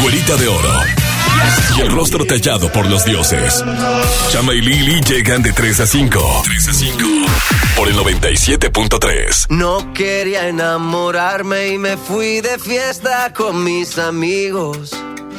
güerita de oro y el rostro tallado por los dioses. Chama y Lili llegan de 3 a 5. 3 a 5. Por el 97.3. No quería enamorarme y me fui de fiesta con mis amigos.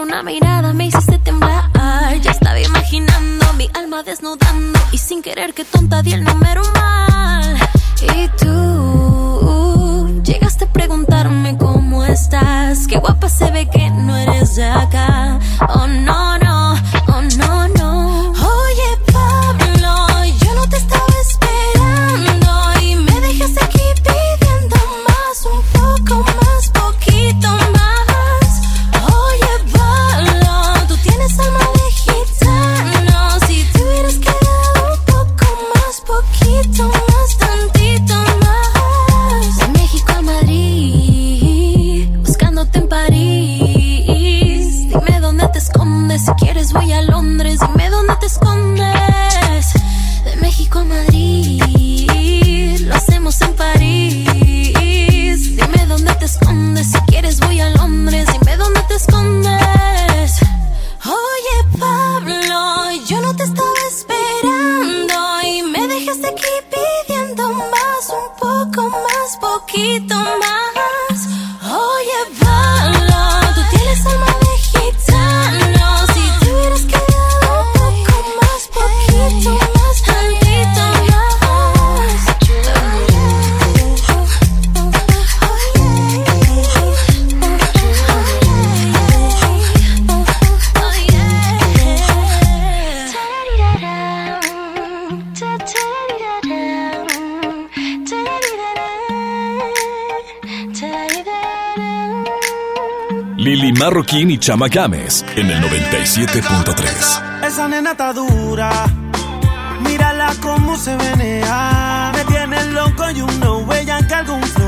Una mirada me hiciste temblar. Ya estaba imaginando mi alma desnudando. Y sin querer que tonta di el número Chama Games en el 97.3. Esa nena está dura. Mírala cómo se venea. Me tiene loco y un no huella que algún flow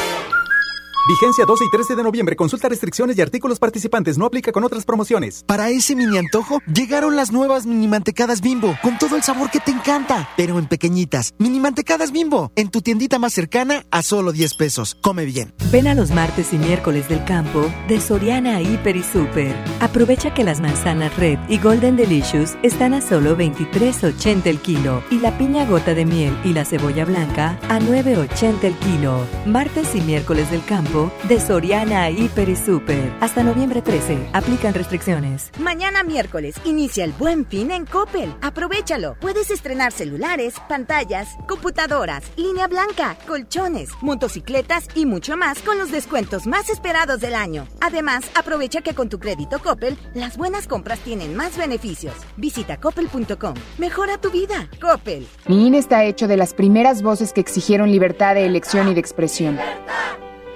Vigencia 12 y 13 de noviembre. Consulta restricciones y artículos participantes. No aplica con otras promociones. Para ese mini antojo, llegaron las nuevas mini mantecadas bimbo. Con todo el sabor que te encanta, pero en pequeñitas. Mini mantecadas bimbo. En tu tiendita más cercana a solo 10 pesos. Come bien. Ven a los martes y miércoles del campo de Soriana Hiper y Super. Aprovecha que las manzanas Red y Golden Delicious están a solo 23.80 el kilo. Y la piña gota de miel y la cebolla blanca a 9.80 el kilo. Martes y miércoles del campo tiempo de Soriana Hiper y Super. Hasta noviembre 13. Aplican restricciones. Mañana miércoles inicia el Buen Fin en Coppel. Aprovechalo. Puedes estrenar celulares, pantallas, computadoras, línea blanca, colchones, motocicletas y mucho más con los descuentos más esperados del año. Además, aprovecha que con tu crédito Coppel, las buenas compras tienen más beneficios. Visita coppel.com. Mejora tu vida. Coppel. Mi INE está hecho de las primeras voces que exigieron libertad de elección y de expresión.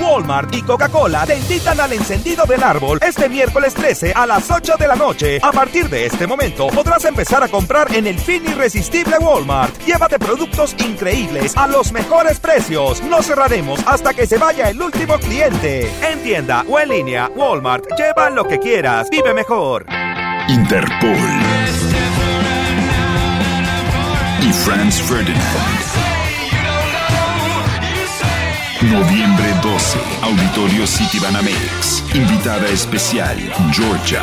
Walmart y Coca-Cola te invitan al encendido del árbol este miércoles 13 a las 8 de la noche. A partir de este momento podrás empezar a comprar en el fin irresistible Walmart. Llévate productos increíbles a los mejores precios. No cerraremos hasta que se vaya el último cliente. En tienda o en línea, Walmart, lleva lo que quieras. Vive mejor. Interpol. Y Franz Ferdinand. Noviembre 12, Auditorio City Banamex. Invitada especial, Georgia.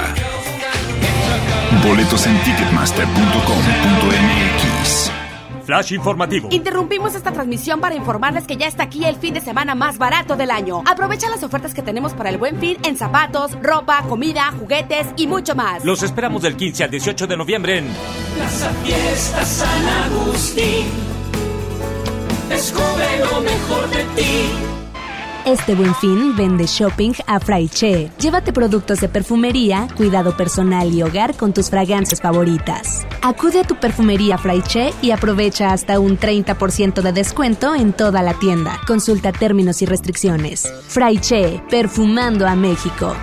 Boletos en ticketmaster.com.mx. Flash informativo. Interrumpimos esta transmisión para informarles que ya está aquí el fin de semana más barato del año. Aprovecha las ofertas que tenemos para el buen fin en zapatos, ropa, comida, juguetes y mucho más. Los esperamos del 15 al 18 de noviembre en Plaza Fiesta San Agustín. Descubre lo mejor de ti. Este buen fin vende shopping a Fraiche. Llévate productos de perfumería, cuidado personal y hogar con tus fragancias favoritas. Acude a tu perfumería Fraiche y aprovecha hasta un 30% de descuento en toda la tienda. Consulta términos y restricciones. Fraiche, perfumando a México.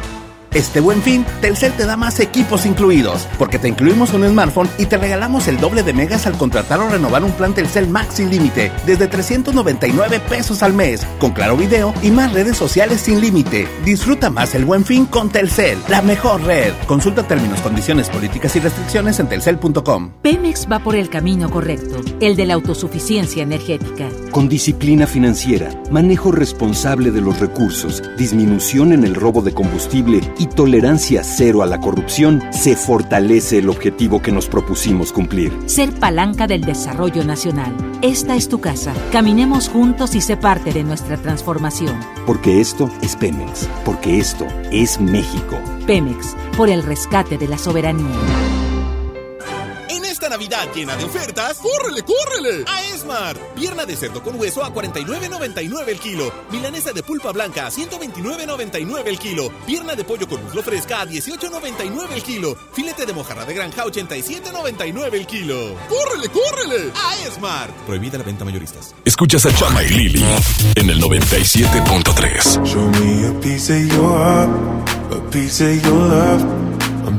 Este buen fin, Telcel te da más equipos incluidos, porque te incluimos un smartphone y te regalamos el doble de megas al contratar o renovar un plan Telcel Max sin límite, desde 399 pesos al mes, con claro video y más redes sociales sin límite. Disfruta más el buen fin con Telcel, la mejor red. Consulta términos, condiciones, políticas y restricciones en telcel.com. Pemex va por el camino correcto, el de la autosuficiencia energética. Con disciplina financiera, manejo responsable de los recursos, disminución en el robo de combustible y tolerancia cero a la corrupción, se fortalece el objetivo que nos propusimos cumplir. Ser palanca del desarrollo nacional. Esta es tu casa. Caminemos juntos y sé parte de nuestra transformación. Porque esto es Pemex. Porque esto es México. Pemex, por el rescate de la soberanía. Esta Navidad llena de ofertas, ¡córrele, córrele! A Esmar. Pierna de cerdo con hueso a 49.99 el kilo. Milanesa de pulpa blanca a 129.99 el kilo. Pierna de pollo con muslo fresca a 18.99 el kilo. Filete de mojarra de granja a 87.99 el kilo. ¡Córrele, córrele! A Esmar. Prohibida la venta mayoristas. Escuchas a Chama y Lili en el 97.3. Show me a piece of your heart, a piece of your love.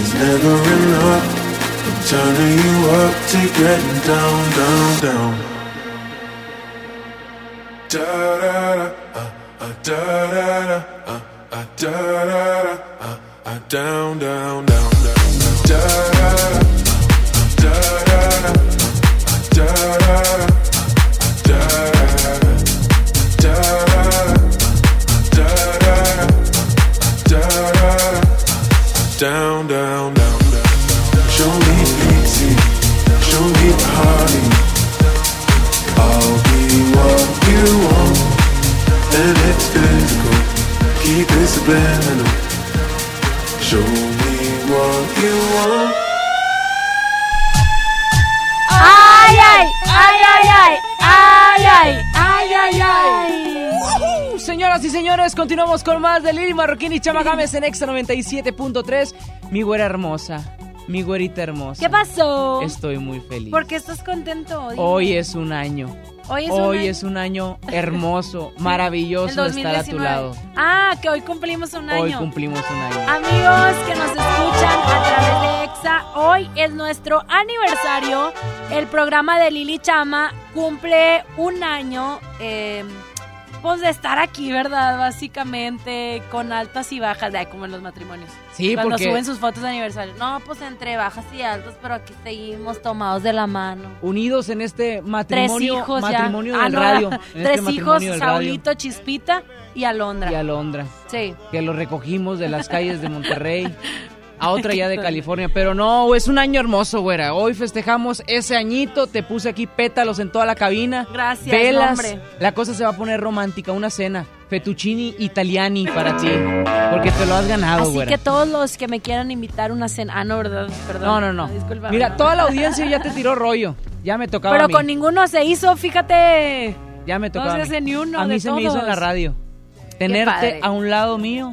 is never enough. I'm turning you up to getting down, down, down. Da da da, uh, uh, da da da, uh, uh, da da da, uh, uh, down, down, down, down. Da da da, da da da, da da da, da da da, da da down, down, down, down. Show me easy, show me party. I'll be what you want, and it's physical. Keep it subliminal. Show me what you want. ¡Ay, ay! ¡Ay, ay, ay! ¡Ay, ay! ¡Ay, ay! Señoras y señores, continuamos con más de Lili Marroquín y Chama Gámez en Exa 97.3. Mi güera hermosa, mi güerita hermosa. ¿Qué pasó? Estoy muy feliz. ¿Por qué estás contento? Dime. Hoy es un año. Hoy es un Hoy año. es un año hermoso, maravilloso estar a tu 2019. lado. Ah, que hoy cumplimos un año. Hoy cumplimos un año. Amigos que nos escuchan a través de EXA, hoy es nuestro aniversario. El programa de Lili Chama cumple un año, eh, pues de estar aquí, ¿verdad? Básicamente, con altas y bajas, de como en los matrimonios. Sí, Cuando porque- suben sus fotos de aniversario. No, pues entre bajas y altas, pero aquí seguimos tomados de la mano. Unidos en este Tres matrimonio, hijos ya. matrimonio Ah, del no, radio. Tres este hijos, del radio. Saulito, Chispita y Alondra. y Alondra. Sí. Que lo recogimos de las calles de Monterrey. A otra ya de California. Pero no, es un año hermoso, güera. Hoy festejamos ese añito. Te puse aquí pétalos en toda la cabina. Gracias, Velas. hombre. La cosa se va a poner romántica. Una cena. Fettuccini italiani para ti. Porque te lo has ganado, Así güera. que todos los que me quieran invitar una cena. Ah, no, ¿verdad? Perdón. No, no, no. Discúlpame. Mira, toda la audiencia ya te tiró rollo. Ya me tocaba Pero a mí. con ninguno se hizo, fíjate. Ya me tocaba No se hace ni uno A mí de se me hizo en la radio. Tenerte a un lado mío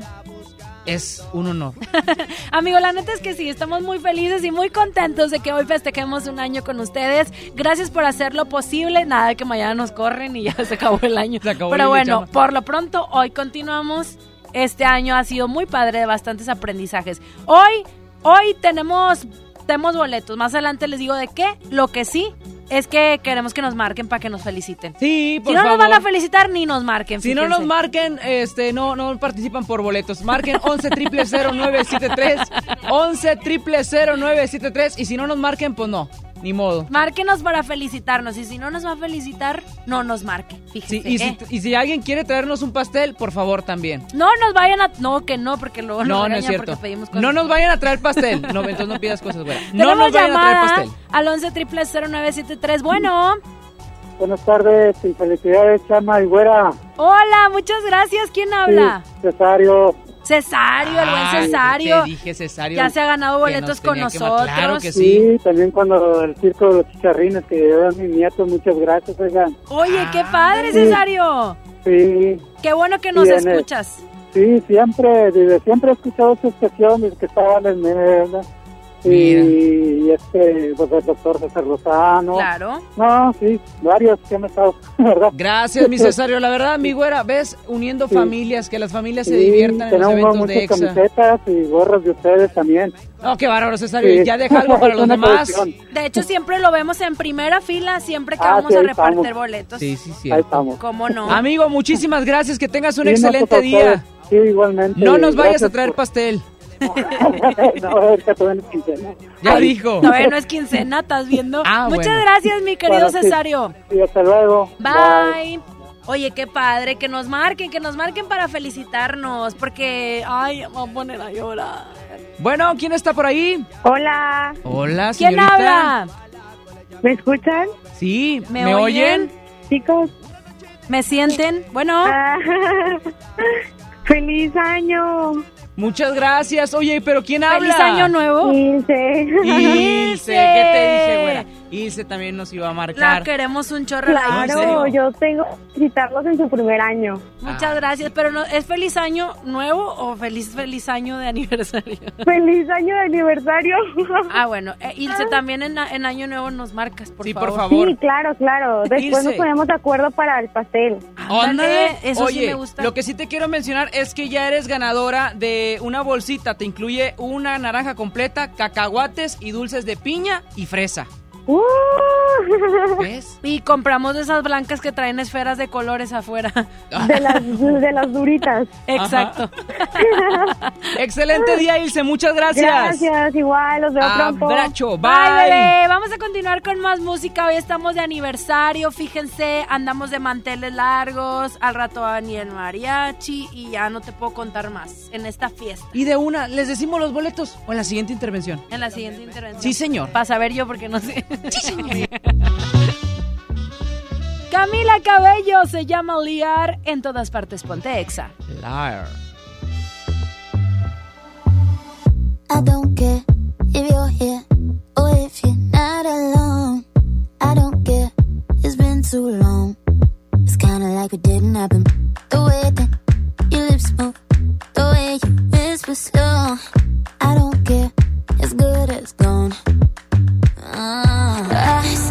es un honor. Amigo, la neta es que sí, estamos muy felices y muy contentos de que hoy festejemos un año con ustedes. Gracias por hacerlo posible. Nada de que mañana nos corren y ya se acabó el año. acabó Pero bueno, Chama. por lo pronto, hoy continuamos. Este año ha sido muy padre de bastantes aprendizajes. Hoy, hoy tenemos, tenemos boletos. Más adelante les digo de qué. Lo que sí es que queremos que nos marquen para que nos feliciten. Sí, por si no favor. nos van a felicitar, ni nos marquen. Si no nos marquen, este, no, no participan por boletos. Marquen 11 triple 0973 11 triple 0973 y si no nos marquen, pues no, ni modo. Márquenos para felicitarnos y si no nos va a felicitar, no nos marque. Fíjese. Sí, y, si, ¿eh? y si alguien quiere traernos un pastel, por favor también. No nos vayan a... No, que no, porque luego nos No, no es cierto. porque pedimos cosas. No nos vayan a traer pastel. No, entonces no pidas cosas, güera. No Tenemos nos vayan a traer pastel. al 11 triple 0973. Bueno. Buenas tardes y felicidades, Chama y Güera. Hola, muchas gracias. ¿Quién habla? Sí, Cesario. Cesario, el buen Ay, Cesario. Te dije, Cesario. Ya se ha ganado que boletos con nosotros. Claro que Sí. sí. también cuando el circo de los chicharrines que llevé a mi nieto, muchas gracias, oigan. Oye, qué padre, Sí. Cesario. Sí, Qué bueno que nos Sí, en el- escuchas. sí, siempre, desde siempre he escuchado su estación desde que estaba en el medio, y, Mira. y este, pues el doctor César Lozano. Claro. No, sí, varios que han estado, ¿verdad? Gracias, mi Cesario. La verdad, mi güera, ves, uniendo Sí. familias, que las familias se Sí, diviertan en los tenemos eventos muchas de EXA. camisetas y gorras de ustedes también. No, qué bárbaro, Cesario. Sí. Ya deja algo para los demás. De hecho, siempre lo vemos en primera fila, siempre que Ah, vamos sí, a repartir estamos. boletos. Sí, sí, sí. Ahí estamos. ¿Cómo no? Amigo, muchísimas gracias. Que tengas un Sí, excelente día. Sí, igualmente. No nos vayas a traer por- pastel. no, ahorita todavía no es quincena. Ya dijo. Todavía no es quincena, ¿estás viendo? Ah, Muchas bueno. gracias, mi querido Bueno. Cesario. Sí, hasta luego. Bye. Oye, qué padre, que nos marquen, que nos marquen para felicitarnos, porque, ay, me voy a poner a llorar. Bueno, ¿quién está por ahí? Hola, Hola, ¿Quién habla? ¿me escuchan? Sí, ¿Me, ¿me, oyen? oyen? Chicos, ¿Me sienten? Bueno, Ah, feliz año. Muchas gracias. Oye, pero ¿quién habla? feliz año nuevo. Ilse. Ilse, ¿qué te dije, güera? Ilse también nos iba a La marcar. queremos un chorro. la ¿en Claro, yo tengo que visitarlos en su primer año. Muchas gracias, pero no, ¿es feliz año nuevo o feliz feliz año de aniversario? ¡Feliz año de aniversario! Ah, bueno, eh, Ilse, también en, en año nuevo nos marcas, por Sí, por favor. favor. Sí, claro, claro. Después Ilse. nos ponemos de acuerdo para el pastel. Ándale, eso sí Oye, me gusta. Lo que sí te quiero mencionar es que ya eres ganadora de una bolsita. Te incluye una naranja completa, cacahuates y dulces de piña y fresa. ¡Uh! ¿Ves? Y compramos de esas blancas que traen esferas de colores afuera. De las, de las duritas. Exacto. Excelente día, Ilse. Muchas gracias. Gracias, igual, los veo pronto. Abracho, Bye, bye. Vamos a continuar con más música. Hoy estamos de aniversario. Fíjense, andamos de manteles largos. Al rato va a venir el mariachi. Y ya no te puedo contar más en esta fiesta. Y de una, ¿les decimos los boletos o en la siguiente intervención? En la siguiente intervención. Sí, señor. Para saber yo, porque no sé. Sí, señor. Camila Cabello se llama Liar. En todas partes, ponte exa. Liar. I don't care if you're here or if you're not alone. I don't care, it's been too long. It's kinda like it didn't happen. The way that your lips move, the way you whisper slow. I don't care, it's good as gone. Ah, I said I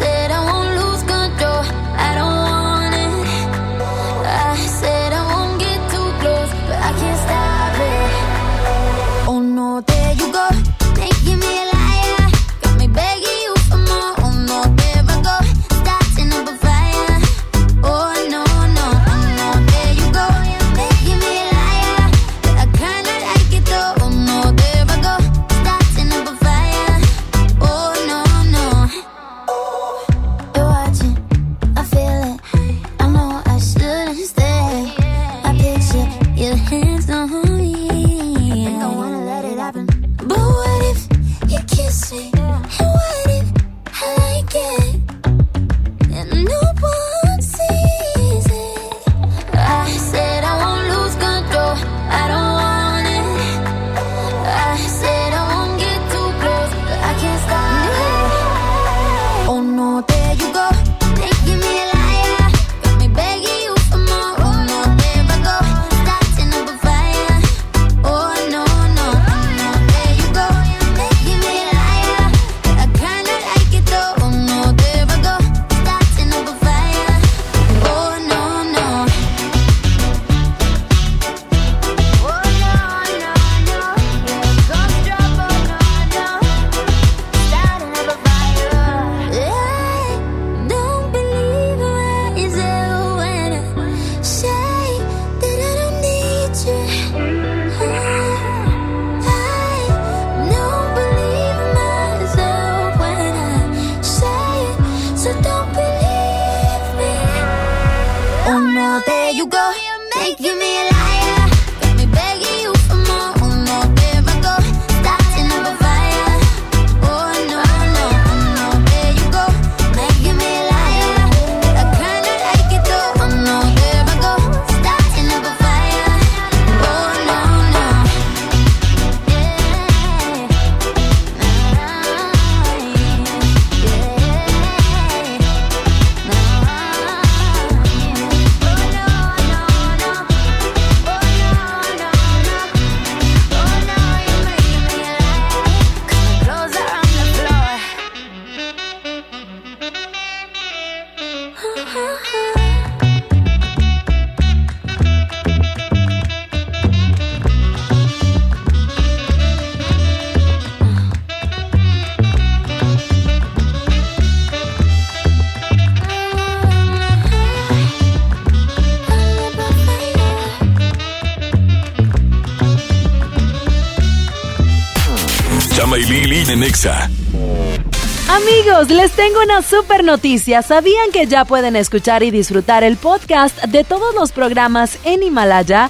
les tengo una super noticia. ¿Sabían que ya pueden escuchar y disfrutar el podcast de todos los programas en Himalaya?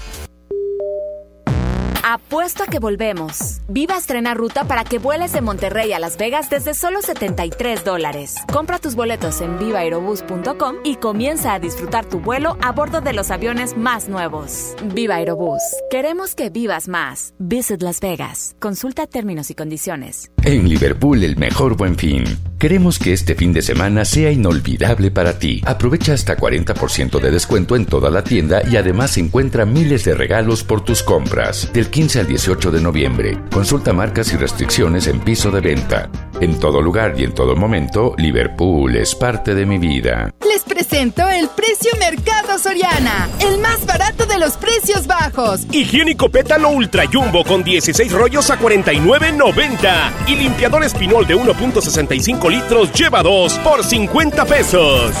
Apuesto a que volvemos. Viva estrena ruta para que vueles de Monterrey a Las Vegas desde solo 73 dólares. Compra tus boletos en vivaerobus.com y comienza a disfrutar tu vuelo a bordo de los aviones más nuevos. Viva Aerobús. Queremos que vivas más. Visit Las Vegas. Consulta términos y condiciones. En Liverpool el mejor buen fin. Queremos que este fin de semana sea inolvidable para ti. Aprovecha hasta 40% de descuento en toda la tienda y además encuentra miles de regalos por tus compras. Del 15 al 18 de noviembre. Consulta marcas y restricciones en piso de venta. En todo lugar y en todo momento, Liverpool es parte de mi vida. Les presento el precio Mercado Soriana, el más barato de los precios bajos. Higiénico pétalo ultra jumbo con 16 rollos a 49.90 y limpiador espinol de 1.65 litros lleva 2 por 50 pesos.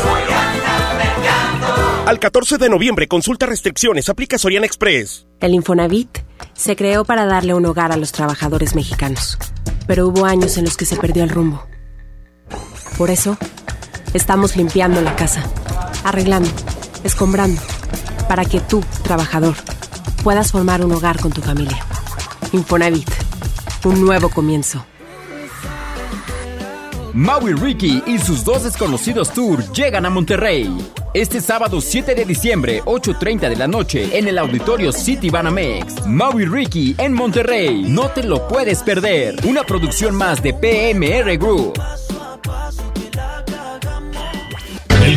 Al 14 de noviembre, consulta restricciones, aplica Soriana Express. El Infonavit se creó para darle un hogar a los trabajadores mexicanos, pero hubo años en los que se perdió el rumbo. Por eso, estamos limpiando la casa, arreglando, escombrando, para que tú, trabajador, puedas formar un hogar con tu familia. Infonavit, un nuevo comienzo. Maui Ricky y sus dos desconocidos tour llegan a Monterrey. Este sábado 7 de diciembre, 8.30 de la noche, en el auditorio City Banamex. Maui Ricky en Monterrey. No te lo puedes perder. Una producción más de PMR Group.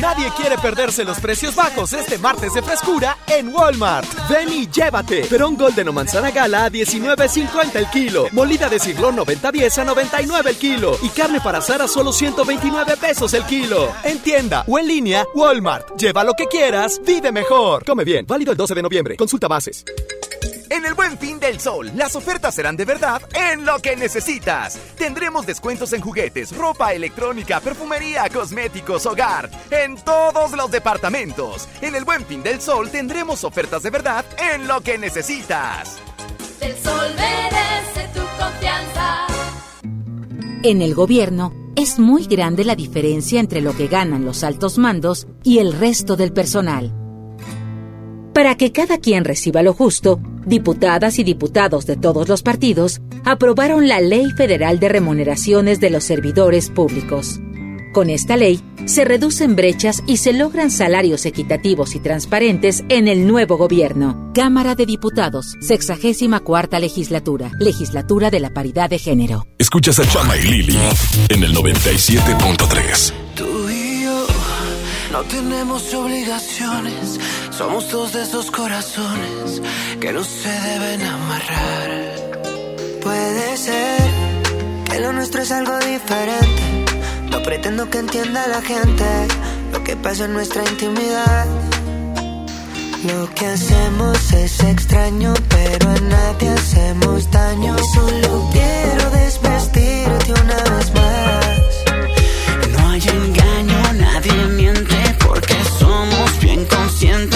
Nadie quiere perderse los precios bajos este martes de frescura en Walmart. Ven y llévate. Perón Golden o manzana gala a 19.50 el kilo. Molida de cirlón 90.10 a 99 el kilo. Y carne para asar a solo 129 pesos el kilo. En tienda o en línea, Walmart. Lleva lo que quieras, vive mejor. Come bien. Válido el 12 de noviembre. Consulta bases. En el Buen Fin del Sol, las ofertas serán de verdad en lo que necesitas. Tendremos descuentos en juguetes, ropa electrónica, perfumería, cosméticos, hogar, en todos los departamentos. En el Buen Fin del Sol tendremos ofertas de verdad en lo que necesitas. El sol merece tu confianza. En el gobierno es muy grande la diferencia entre lo que ganan los altos mandos y el resto del personal. Para que cada quien reciba lo justo, diputadas y diputados de todos los partidos aprobaron la Ley Federal de Remuneraciones de los Servidores Públicos. Con esta ley, se reducen brechas y se logran salarios equitativos y transparentes en el nuevo gobierno. Cámara de Diputados, 64 legislatura, legislatura de la paridad de género. Escuchas a Chama y Lili en el 97.3. No tenemos obligaciones. Somos dos de esos corazones que no se deben amarrar. Puede ser que lo nuestro es algo diferente. No pretendo que entienda la gente lo que pasa en nuestra intimidad. Lo que hacemos es extraño, pero a nadie hacemos daño. Solo quiero desvestirte una vez bien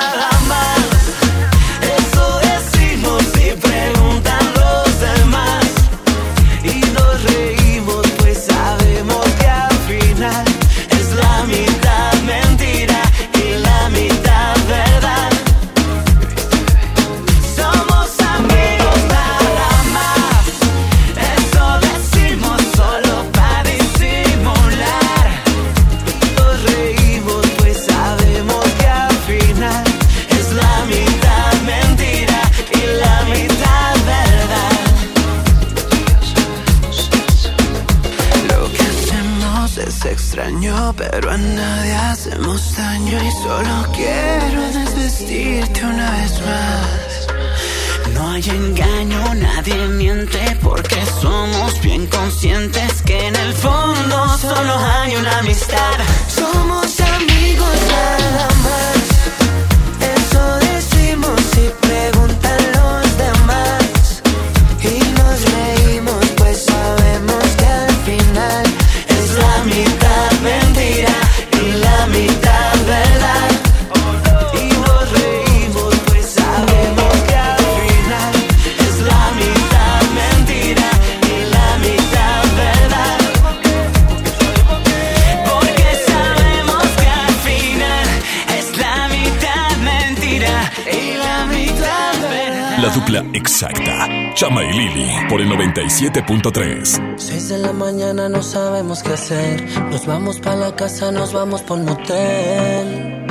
Solo quiero desvestirte una vez más. No hay engaño, nadie miente porque somos bien conscientes Chama y Lili por el 97.3. Seis de la mañana no sabemos qué hacer. Nos vamos pa' la casa, nos vamos por motel.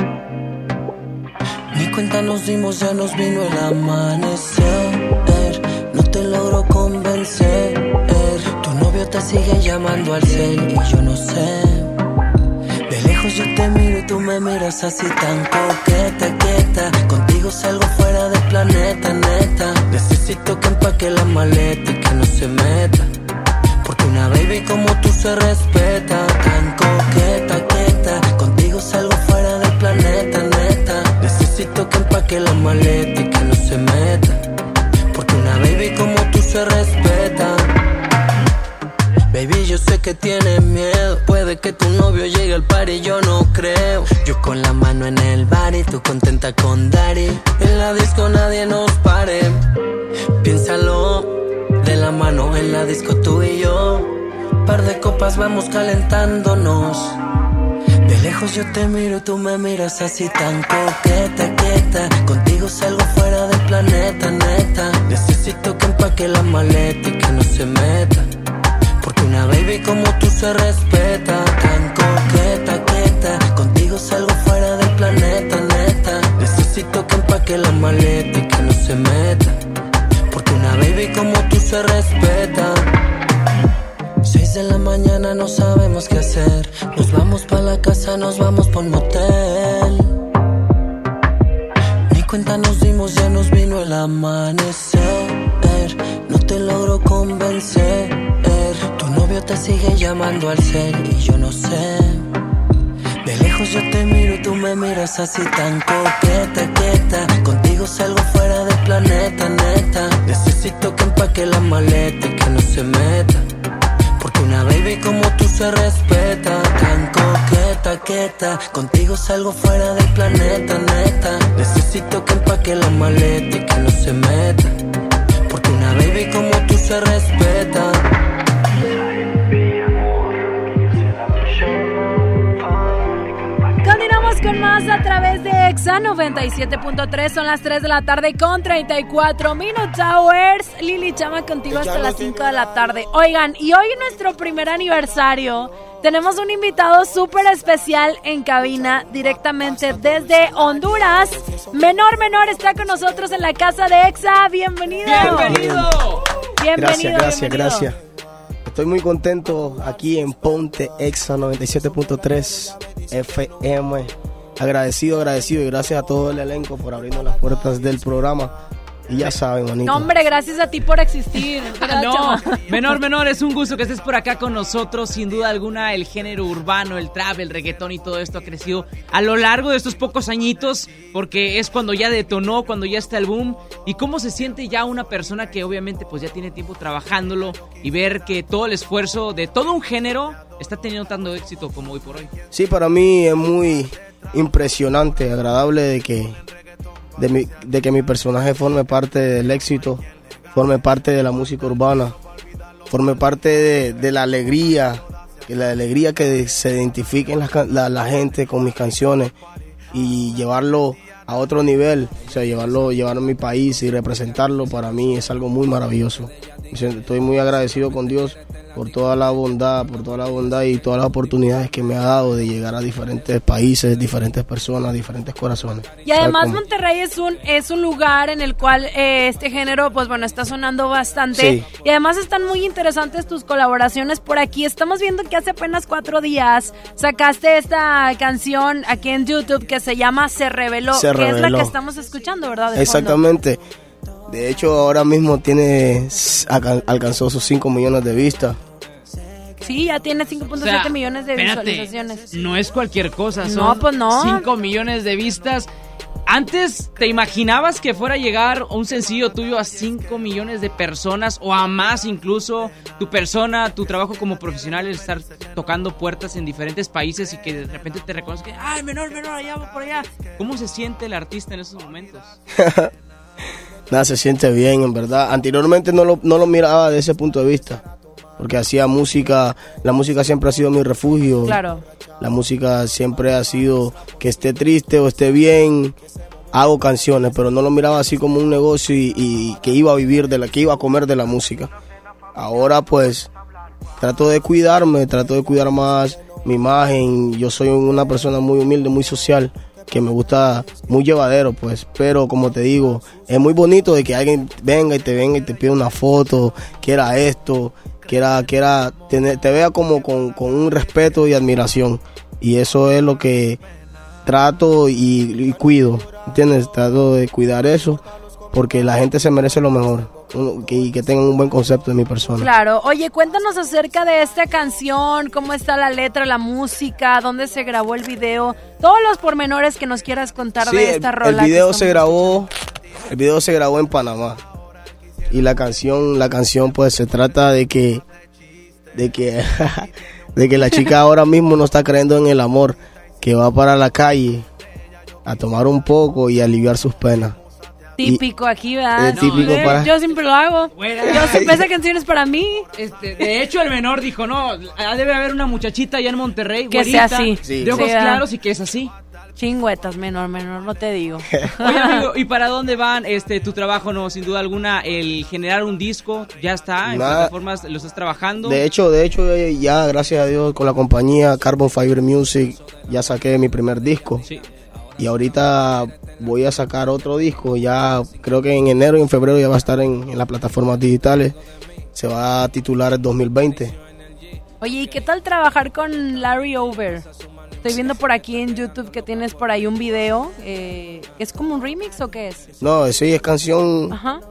Ni cuenta nos dimos, ya nos vino el amanecer. No te logro convencer. Tu novio te sigue llamando al cel y yo no sé. De lejos yo te miro y tú me miras así tan coqueta, quieta. Contigo salgo fuera del planeta, neta. Necesito que empaque la maleta y que no se meta. Porque una baby como tú se respeta. Tan coqueta, quieta. Contigo salgo fuera del planeta, neta. Necesito que empaque la maleta y que no se meta. Porque una baby como tú se respeta. Baby, yo sé que tienes miedo. Puede que tu novio llegue al par y yo no creo. Yo con la mano en el bar y tú contenta con Dari. En la disco nadie nos pare. Piénsalo, de la mano en la disco tú y yo. Par de copas vamos calentándonos. De lejos yo te miro y tú me miras así tan coqueta, quieta. Contigo salgo fuera del planeta, neta. Necesito que empaque la maleta y que no se meta. Una baby como tú se respeta. Tan coqueta, quieta. Contigo salgo fuera del planeta, neta. Necesito que empaque la maleta y que no se meta. Porque una baby como tú se respeta. Seis de la mañana no sabemos qué hacer. Nos vamos pa' la casa, nos vamos por motel. Ni cuenta nos dimos, ya nos vino el amanecer. Te logro convencer. Tu novio te sigue llamando al cel y yo no sé. De lejos yo te miro y tú me miras así tan coqueta, quieta. Contigo salgo fuera del planeta, neta. Necesito que empaque la maleta y que no se meta. Porque una baby como tú se respeta. Tan coqueta, quieta. Contigo salgo fuera del planeta, neta. Necesito que empaque la maleta y que no se meta. Una baby como tú se respeta. Continuamos con más a través de Exa 97.3. Son las 3 de la tarde con 34 minutos hours. Lili Chama contigo hasta las 5 de la tarde. Oigan, y hoy nuestro primer aniversario. Tenemos un invitado súper especial en cabina directamente desde Honduras. Menor Menor está con nosotros en la casa de Exa. Bienvenido. Bienvenido. Bienvenido. Gracias, gracias, bienvenido. gracias. Estoy muy contento aquí en Ponte Exa 97.3 FM. Agradecido, agradecido y gracias a todo el elenco por abrirnos las puertas del programa. Y ya saben, manito. No, hombre, gracias a ti por existir. ¿verdad, No, menor, menor, es un gusto que estés por acá con nosotros. Sin duda alguna, el género urbano, el trap, el reggaetón y todo esto ha crecido a lo largo de estos pocos añitos, porque es cuando ya detonó, cuando ya está el boom. Y cómo se siente ya una persona que obviamente pues ya tiene tiempo trabajándolo y ver que todo el esfuerzo de todo un género está teniendo tanto éxito como hoy por hoy. Sí, para mí es muy impresionante, agradable de que, de, mi- de que mi personaje forme parte del éxito, forme parte de la música urbana, forme parte de, la alegría, que la alegría que se identifiquen las can- la, la gente con mis canciones y llevarlo a otro nivel, o sea, llevarlo, llevarlo a mi país y representarlo para mí es algo muy maravilloso. Estoy muy agradecido con Dios por toda la bondad, por toda la bondad y todas las oportunidades que me ha dado de llegar a diferentes países, diferentes personas, diferentes corazones. Y además. Monterrey es un es un lugar en el cual eh, este género pues bueno está sonando bastante Sí. y además están muy interesantes tus colaboraciones por aquí. Estamos viendo que hace apenas cuatro días sacaste esta canción aquí en YouTube que se llama Se Reveló, Se que es la que estamos escuchando, ¿verdad? De fondo. De hecho, ahora mismo tiene alcan- alcanzó sus 5 millones de vistas. Sí, ya tiene 5.7 O sea, millones de espérate, visualizaciones. No es cualquier cosa, son No, pues no. 5 millones de vistas. Antes, ¿te imaginabas que fuera a llegar un sencillo tuyo a 5 millones de personas o a más incluso? Tu persona, tu trabajo como profesional, el estar tocando puertas en diferentes países y que de repente te reconozcan, ¡ay, menor, menor, allá, va por allá! ¿Cómo se siente el artista en esos momentos? Nada, se siente bien, en verdad. Anteriormente no lo, no lo miraba de ese punto de vista. Porque hacía música, la música siempre ha sido mi refugio. Claro. La música siempre ha sido que esté triste o esté bien, hago canciones, pero no lo miraba así como un negocio y, y que iba a vivir de la, que iba a comer de la música. Ahora pues trato de cuidarme, trato de cuidar más mi imagen. Yo soy una persona muy humilde, muy social, que me gusta muy llevadero, pues. Pero como te digo, es muy bonito de que alguien venga y te venga y te pida una foto, quiera esto, quiera, quiera tener, te vea como con, con un respeto y admiración. Y eso es lo que trato y, y cuido, ¿entiendes? Trato de cuidar eso porque la gente se merece lo mejor y que tengan un buen concepto de mi persona. Claro. Oye, cuéntanos acerca de esta canción, cómo está la letra, la música, dónde se grabó el video, todos los pormenores que nos quieras contar Sí, de el, esta el rola. que video se grabó, el video se grabó en Panamá y la canción, la canción pues se trata de que, de que, de que la chica ahora mismo no está creyendo en el amor, que va para la calle a tomar un poco y aliviar sus penas. Típico aquí, ¿verdad? Es típico Eh, para- Yo siempre lo hago. Yo siempre esa canción es para mí. Este, de hecho, el menor dijo, no, ah, debe haber una muchachita allá en Monterrey, Que sea así. de ojos Sí, claros y que es así. Chingüetas, menor, menor, no te digo. Oye, amigo, ¿y para dónde van este tu trabajo? No, sin duda alguna, el generar un disco ya está, en Nada. plataformas lo estás trabajando. De hecho, de hecho ya gracias a Dios con la compañía Carbon Fiber Music ya saqué mi primer disco. Sí. Y ahorita voy a sacar otro disco, ya creo que en enero y en febrero ya va a estar en, en las plataformas digitales. Se va a titular el 2020. Oye, ¿y qué tal trabajar con Larry Over? Estoy viendo por aquí en YouTube que tienes por ahí un video. eh, ¿Es como un remix o qué es? No, sí, es canción Ajá.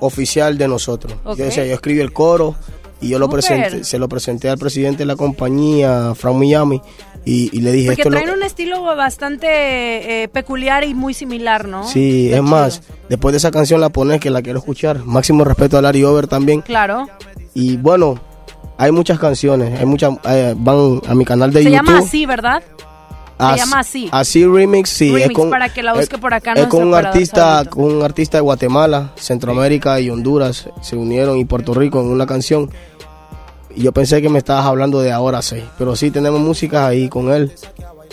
oficial de nosotros. Yo, o sea, yo escribí el coro y yo lo presenté, se lo presenté al presidente de la compañía, Frank Miami, y, y le dije Porque esto. lo- traen un estilo bastante eh, peculiar y muy similar, ¿no? Sí, es más, después de esa canción la pones que la quiero escuchar. Máximo respeto a Larry Over también. Claro. Y bueno, hay muchas canciones, hay muchas, eh, van a mi canal de Se YouTube. llama así, ¿verdad? As- llama así. Así remix, sí. Remix, es con, para que la busque es- por acá Es con un artista, con un artista de Guatemala, Centroamérica y Honduras se unieron y Puerto Rico en una canción. Y yo pensé que me estabas hablando de ahora sí, pero sí tenemos música ahí con él.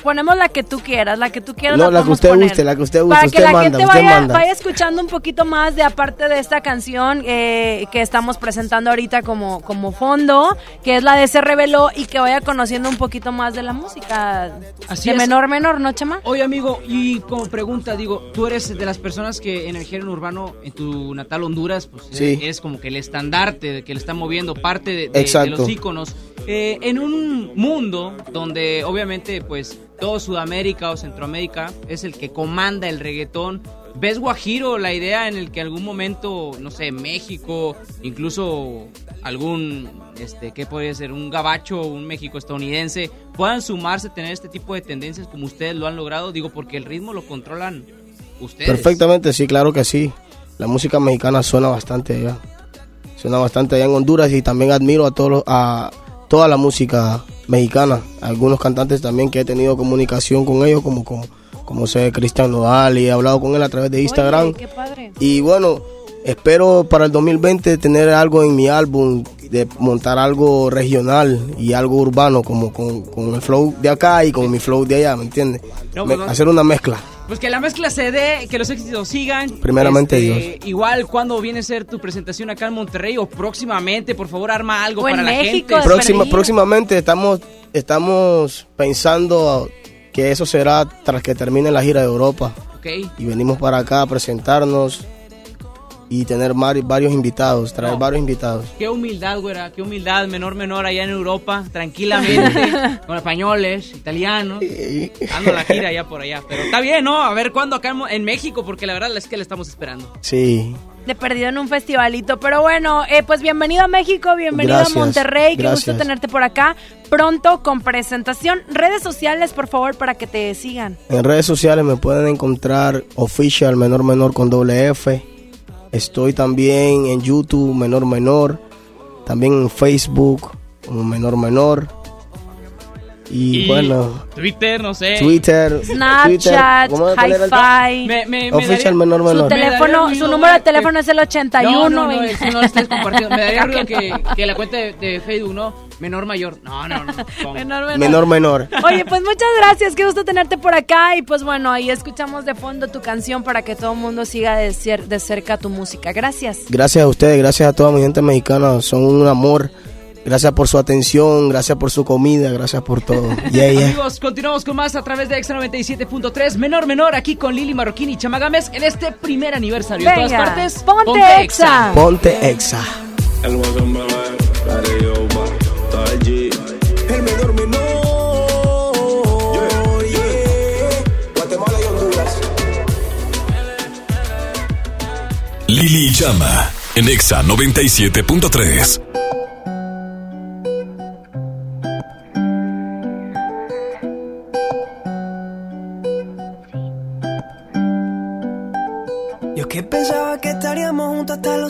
Ponemos la que tú quieras, la que tú quieras. No, la que usted poner. guste, la que usted guste, Para usted que la manda, gente vaya, manda. vaya escuchando un poquito más de aparte de esta canción eh, que estamos presentando ahorita como, como fondo, que es la de Se Reveló, y que vaya conociendo un poquito más de la música. Así de es. menor, menor, ¿no, Chama? Oye, amigo, y como pregunta, digo, tú eres de las personas que en el género urbano, en tu natal Honduras, pues Sí. eres como que el estandarte de que le está moviendo parte de, de- de Exacto. los íconos. Eh, en un mundo donde obviamente pues todo Sudamérica o Centroamérica es el que comanda el reggaetón, ¿Ves Guajiro la idea en el que algún momento, no sé, México, incluso algún, este, ¿qué puede ser? Un gabacho, un México estadounidense, puedan sumarse tener este tipo de tendencias como ustedes lo han logrado? Digo, porque el ritmo lo controlan ustedes. Perfectamente, sí, claro que sí. La música mexicana suena bastante allá. Suena bastante allá en Honduras y también admiro a, todos los- a toda la música mexicana. Algunos cantantes también que he tenido comunicación con ellos, como, como, como sé Cristian Nodal y he hablado con él a través de Instagram. Oye, qué padre. Y bueno, espero para el 2020 tener algo en mi álbum, de montar algo regional y algo urbano, como con, con el flow de acá y con mi flow de allá, ¿me entiendes? No, Me- pues hacer una mezcla. Pues que la mezcla se dé, que los éxitos sigan. Primeramente Este, Igual, cuando viene a ser tu presentación acá en Monterrey o próximamente, por favor, arma algo O en para la México, gente. Próxima, próximamente estamos, estamos pensando que eso será tras que termine la gira de Europa. Ok. Y venimos para acá a presentarnos y tener varios invitados, traer No. varios invitados. Qué humildad, güera, qué humildad, menor, menor, allá en Europa, tranquilamente, con españoles, italianos, dando la gira allá por allá. Pero está bien, ¿no? A ver cuándo acá en México, porque la verdad es que le estamos esperando. Sí. De perdido en un festivalito. Pero bueno, eh, pues bienvenido a México, bienvenido Gracias, a Monterrey. Qué gusto tenerte por acá. Pronto con presentación. Redes sociales, por favor, para que te sigan. En redes sociales me pueden encontrar Official Menor Menor con doble F. Estoy también en YouTube Menor Menor. También en Facebook como Menor Menor. Y, bueno, Twitter, no sé. Twitter. Snapchat, Twitter, ¿cómo me poner el- Hi-Fi. Me- me- me Official daría- Menor Su Menor. teléfono, Me su número de teléfono es el 81. No, no, no, eso no lo estés compartiendo. Me daría ruido que, que la cuenta de, de Facebook, ¿no? Menor mayor. No, no, no. Menor, menor. Menor Menor. Oye, pues muchas gracias, qué gusto tenerte por acá y pues bueno, ahí escuchamos de fondo tu canción para que todo el mundo siga de, cer- de cerca tu música. Gracias. Gracias a ustedes, gracias a toda mi gente mexicana. Son un amor. Gracias por su atención, gracias por su comida, gracias por todo. Yeah, yeah. Amigos, continuamos con más a través de Exa 97.3. Menor, menor, aquí con Lili Marroquín y Chamagames en este primer aniversario. En Venga, todas partes, ponte Exa. Ponte exa. El Bar, allí. El menor menor. Guatemala y Honduras. Lili y Chama en Exa 97.3.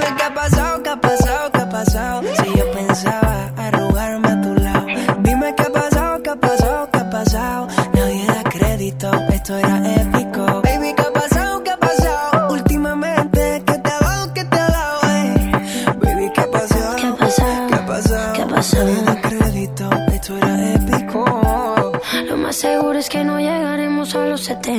Dime qué ha pasado, qué ha pasado, qué ha pasado Si yo pensaba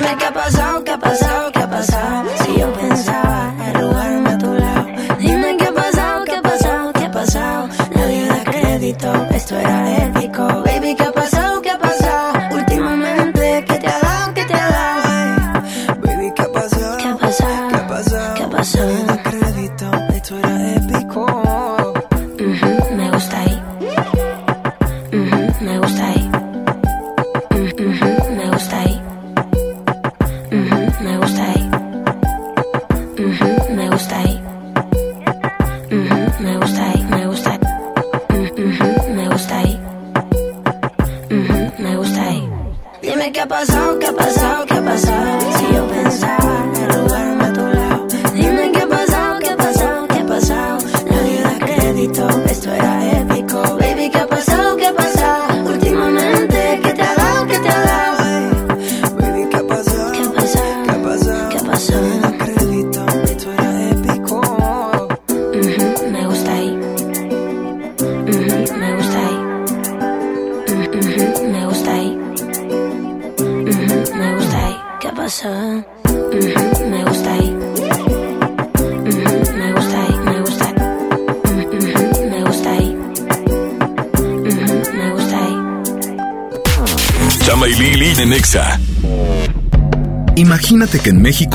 Dime qué ha pasado, qué ha pasado, qué ha pasado. Si yo pensaba arrugarme a tu lado. Dime qué ha pasado, qué ha pasado, qué ha pasado. Nadie da crédito, esto era épico.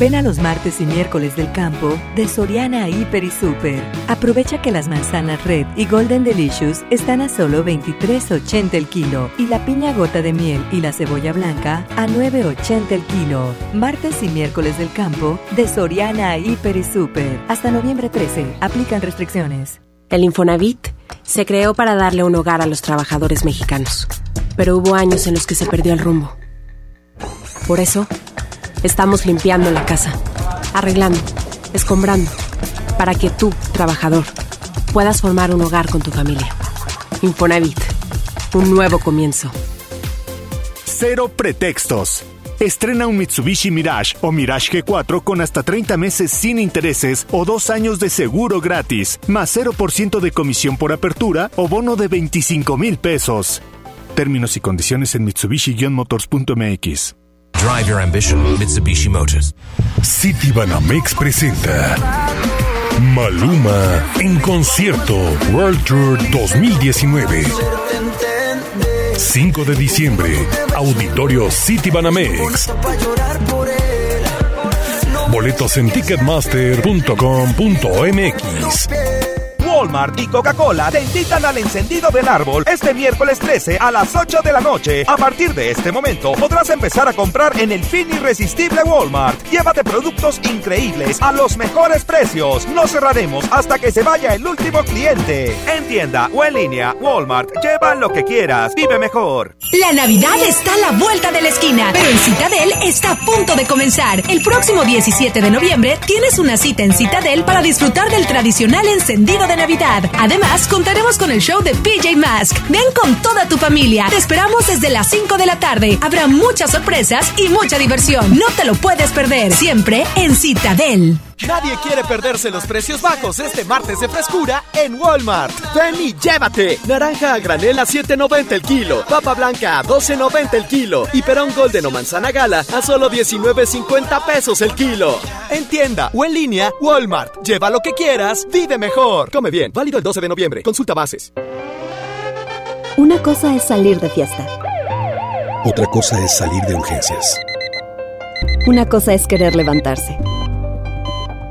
Ven a los martes y miércoles del campo de Soriana Hiper y Super. Aprovecha que las manzanas Red y Golden Delicious están a solo 23.80 el kilo y la piña gota de miel y la cebolla blanca a 9.80 el kilo. Martes y miércoles del campo de Soriana Hiper y Super. Hasta noviembre 13. Aplican restricciones. El Infonavit se creó para darle un hogar a los trabajadores mexicanos, pero hubo años en los que se perdió el rumbo. Por eso, estamos limpiando la casa, arreglando, escombrando, para que tú, trabajador, puedas formar un hogar con tu familia. Infonavit, un nuevo comienzo. Cero pretextos. Estrena un Mitsubishi Mirage o Mirage G4 con hasta 30 meses sin intereses o dos años de seguro gratis, más 0% de comisión por apertura o bono de 25 mil pesos. Términos y condiciones en Mitsubishi-motors.mx. Drive your ambition, Mitsubishi Motors. City Banamex presenta Maluma en concierto World Tour 2019. 5 de diciembre, Auditorio City Banamex. Boletos en ticketmaster.com.mx. Walmart y Coca-Cola te invitan al encendido del árbol este miércoles 13 a las 8 de la noche. A partir de este momento podrás empezar a comprar en el fin irresistible Walmart. Llévate productos increíbles a los mejores precios. No cerraremos hasta que se vaya el último cliente. En tienda o en línea, Walmart, lleva lo que quieras. Vive mejor. La Navidad está a la vuelta de la esquina, pero en Citadel está a punto de comenzar. El próximo 17 de noviembre tienes una cita en Citadel para disfrutar del tradicional encendido de Navidad. Además, contaremos con el show de PJ Mask. Ven con toda tu familia. Te esperamos desde las 5 de la tarde. Habrá muchas sorpresas y mucha diversión. No te lo puedes perder. Siempre en Citadel. Nadie quiere perderse los precios bajos este martes de frescura en Walmart. Ven y llévate. Naranja a granel a 7.90 el kilo. Papa blanca a 12.90 el kilo. Y perón golden o manzana gala a solo 19.50 pesos el kilo. En tienda o en línea, Walmart. Lleva lo que quieras, vive mejor. Come bien. Válido el 12 de noviembre. Consulta bases. Una cosa es salir de fiesta. Otra cosa es salir de urgencias. Una cosa es querer levantarse.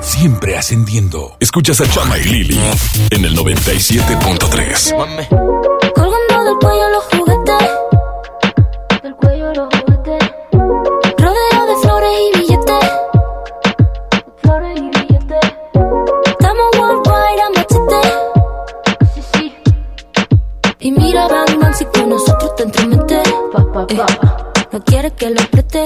Siempre ascendiendo. Escuchas a Chama y Lili en el 97.3. Colgando del cuello los juguetes. Del cuello los juguetes. Rodeo de flores y billetes. Flores y billetes. Estamos worldwide a machete. Sí, sí. Y mira, Bang Bang, si con nosotros te entromete. Pa, pa, pa. no quiere que lo preste.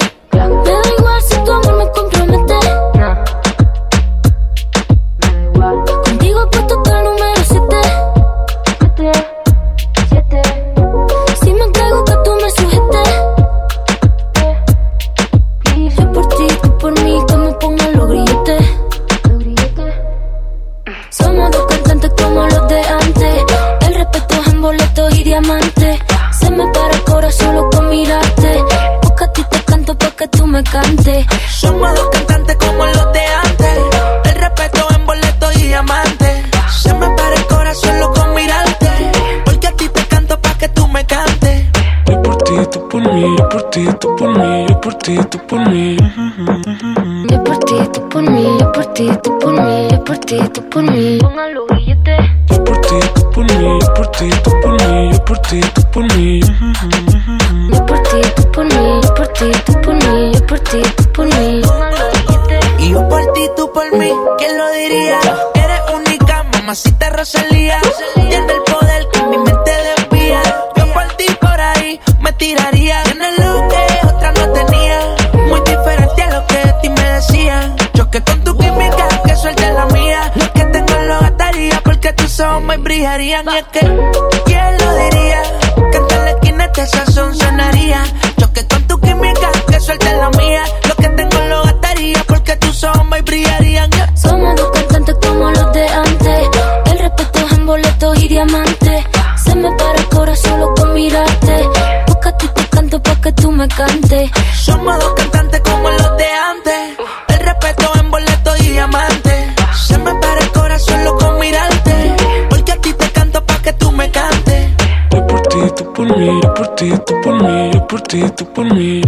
Y es que, ¿quién lo diría? Que en la esquina este sazón sonaría. Choque con tu química, que suelte la mía. Lo que tengo lo gastaría porque tus ojos me brillarían. Yeah. Somos dos cantantes como los de antes. El respeto es en boletos y diamantes. Se me para el corazón solo con mirarte. Porque a ti te canto pa' que tú me cantes. Ti, tú por mí.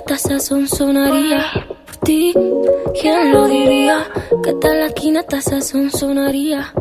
Hasta sazón sonaría. Por ti, ¿quién lo diría? Que tal la esquina hasta sazón sonaría.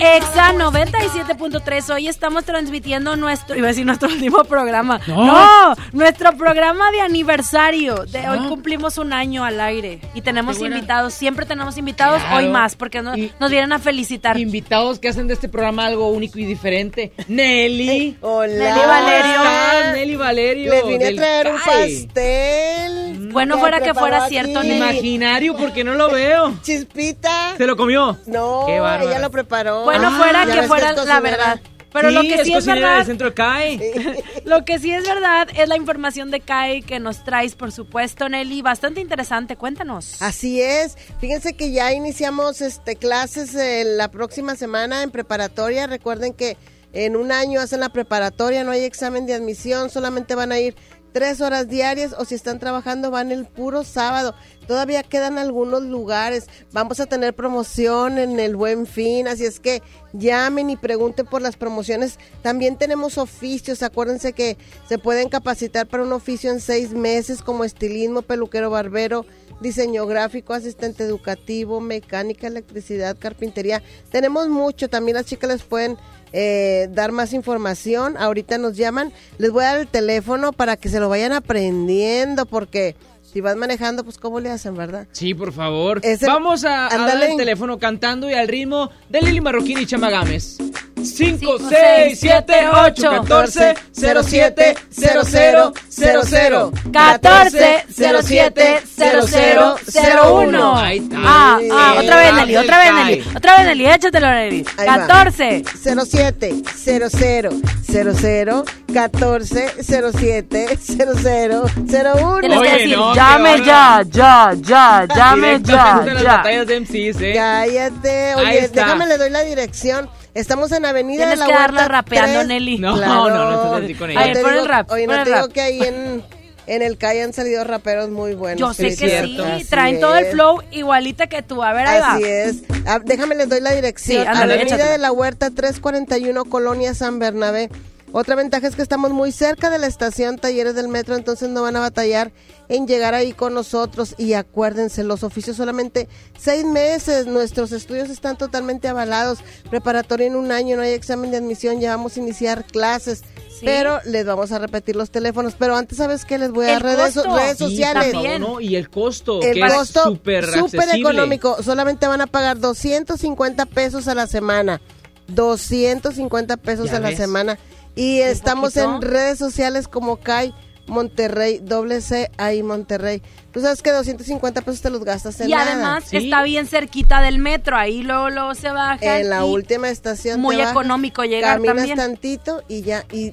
EXA 97.3. Hoy estamos transmitiendo nuestro, iba a decir nuestro último programa. No. No, nuestro programa de aniversario. De hoy Ah. cumplimos un año al aire y tenemos invitados. Siempre tenemos invitados, Claro. hoy más, porque no- nos vienen a felicitar. Invitados que hacen de este programa algo único y diferente. Nelly. Hola. Nelly Valerio. ¿Cómo estás, Nelly Valerio. Les vine a traer un pastel. Bueno, fuera que fuera cierto, Nelly. Imaginario, porque no lo veo. Chispita. ¿Se lo comió? No, Qué bárbara. ella lo preparó. Bueno, Ah, fuera que fuera la verdad. Pero lo que sí es verdad, del centro CAE. lo que sí es verdad es la información de CAE que nos traes, por supuesto, Nelly. Bastante interesante, cuéntanos. Así es. Fíjense que ya iniciamos este clases eh, la próxima semana en preparatoria. Recuerden que en un año hacen la preparatoria, no hay examen de admisión, solamente van a ir tres horas diarias o si están trabajando van el puro sábado. Todavía quedan algunos lugares. Vamos a tener promoción en el Buen Fin, así es que llamen y pregunten por las promociones. También tenemos oficios. Acuérdense que se pueden capacitar para un oficio en seis meses como estilismo, peluquero, barbero, diseño gráfico, asistente educativo, mecánica, electricidad, carpintería. Tenemos mucho. También las chicas les pueden eh, dar más información. Ahorita nos llaman. Les voy a dar el teléfono para que se lo vayan aprendiendo porque si vas manejando, pues cómo le hacen, ¿verdad? Sí, por favor. El- Vamos a, a dar el teléfono cantando y al ritmo de Lili Marroquín y Chamagames. 5, Cinco, 6, seis, 7, siete, 8, ocho, 14, 07, 00, 00. 14 07 0001. Ahí está. Ah, ah, otra vez, Nelly, otra vez. Nelly. Otra vez, Nelly, échatelo, Nelly. Ahí va. 14 07 00 00 14 07 00 01. Tienes Oye, que decir, llame ya, ya, ya, llame ya, Directamente de las ya. batallas de MCs, ¿eh? Cállate. Oye, déjame le doy la dirección. Estamos en Avenida Tienes de la que darla Huerta rapeando, 3. Nelly. No, Claro. no, no estás así con ella. A ver, pon el rap, Oye, no te digo que ahí en, en el CAI han salido raperos muy buenos. Yo sé que sí, Así traen todo el es. flow igualita que tú. A ver, ahí va. Así es. Ah, déjame les doy la dirección. Sí, ándale, Avenida échatela. de la Huerta 341, Colonia San Bernabé. Otra ventaja es que estamos muy cerca de la estación Talleres del Metro, entonces no van a batallar en llegar ahí con nosotros. Y acuérdense, los oficios solamente seis meses. Nuestros estudios están totalmente avalados. Preparatoria en un año, no hay examen de admisión, ya vamos a iniciar clases. Sí. Pero les vamos a repetir los teléfonos. Pero antes, ¿sabes qué? Les voy a redes, redes Sí, sociales. Y el costo, El que es costo súper económico. Solamente van a pagar 250 pesos a la semana. 250 pesos Ya a la semana. Y estamos poquito. en redes sociales como CAI Monterrey, doble C ahí Monterrey. Tú sabes que 250 pesos te los gastas en Y nada. además está bien cerquita del metro. Ahí luego, luego se baja. en la última estación. Muy te bajas, económico llegar Caminas también. tantito y ya. Y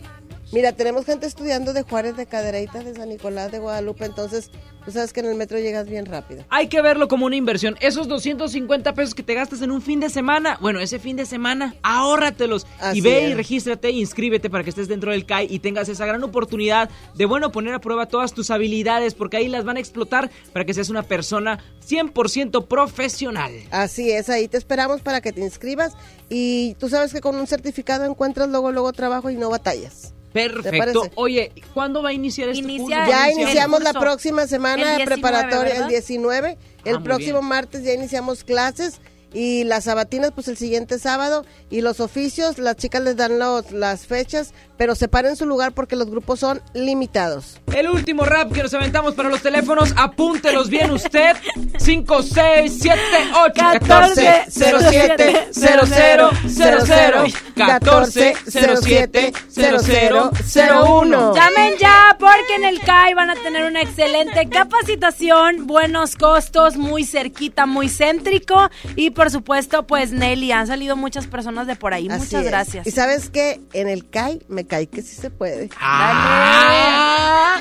mira, tenemos gente estudiando de Juárez, de Cadereyta, de San Nicolás, de Guadalupe. Entonces, tú sabes que en el metro llegas bien rápido. Hay que verlo como una inversión. Esos 250 pesos que te gastas en un fin de semana, bueno, ese fin de semana, ahórratelos. Así y ve es. y regístrate, inscríbete para que estés dentro del CAI y tengas esa gran oportunidad de, bueno, poner a prueba todas tus habilidades, porque ahí las van a explotar para que seas una persona 100% profesional. Así es, ahí te esperamos para que te inscribas y tú sabes que con un certificado encuentras luego luego trabajo y no batallas. ¿Te Perfecto. Oye, ¿cuándo va a iniciar este Inicia curso? Ya iniciamos la próxima semana de 19, preparatoria, ¿verdad? el 19. El muy próximo bien. martes ya iniciamos clases y las sabatinas pues el siguiente sábado y los oficios, las chicas les dan los, las fechas, pero separen su lugar porque los grupos son limitados. El último rap que nos aventamos para los teléfonos, apúntelos bien usted. 5, 6, 7, 8, 14, 07, 00, 00, 14, 07, 00, 01. Llamen ya porque en el CAI van a tener una excelente capacitación, buenos costos, muy cerquita, muy céntrico y por supuesto pues Nelly, han salido muchas personas de por ahí. Así Muchas es. gracias. Y sabes que en el CAI me cae que sí se puede. Dale.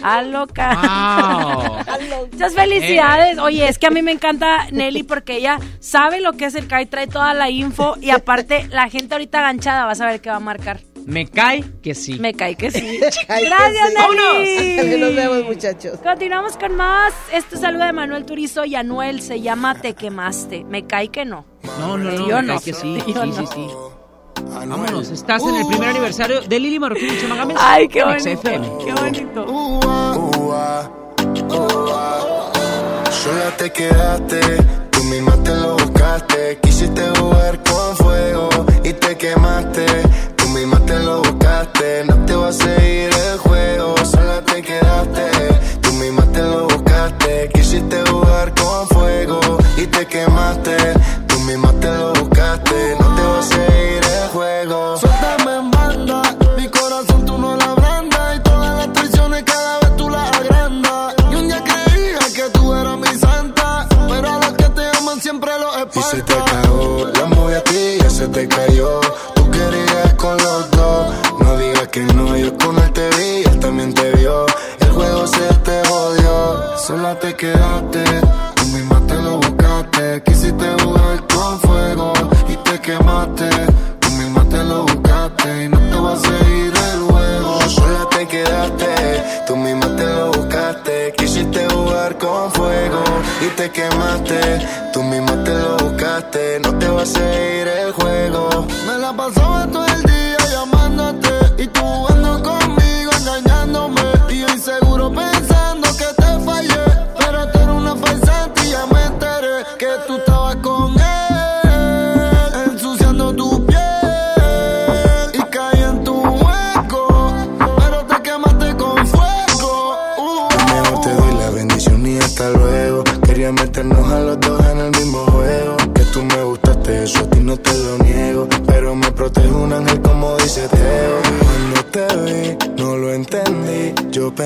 A loca. Wow. Muchas felicidades. Oye, es que a mí me encanta Nelly porque ella sabe lo que es el CAI, trae toda la info y aparte la gente ahorita aganchada va a saber qué va a marcar. Me cae que sí. Me cae que sí. Cae que Gracias, sí. Nelly. Nos vemos, muchachos. Continuamos con más. Este saludo de Manuel Turizo y Anuel se llama Te quemaste. Me cae que no. No, no, no. Yo me no. cae que sí. Yo sí, no. sí, sí. Vámonos, estás en el primer aniversario de Lili Marroquín y Ay, qué bonito. XFM. Qué bonito. Sola te quedaste, tú misma te lo buscaste. Quisiste jugar con fuego y te quemaste. No te va a seguir el juego. Sola te quedaste, tú misma te lo buscaste. Quisiste jugar con fuego y te quemaste. Quemaste. Tú misma te lo buscaste, no te va a seguir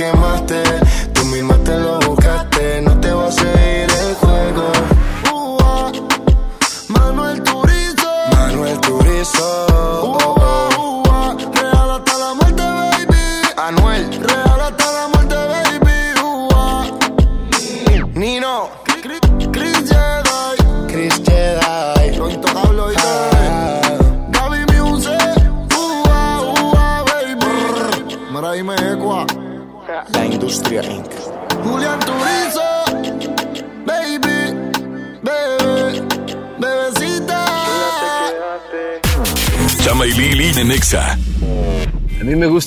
Quemaste.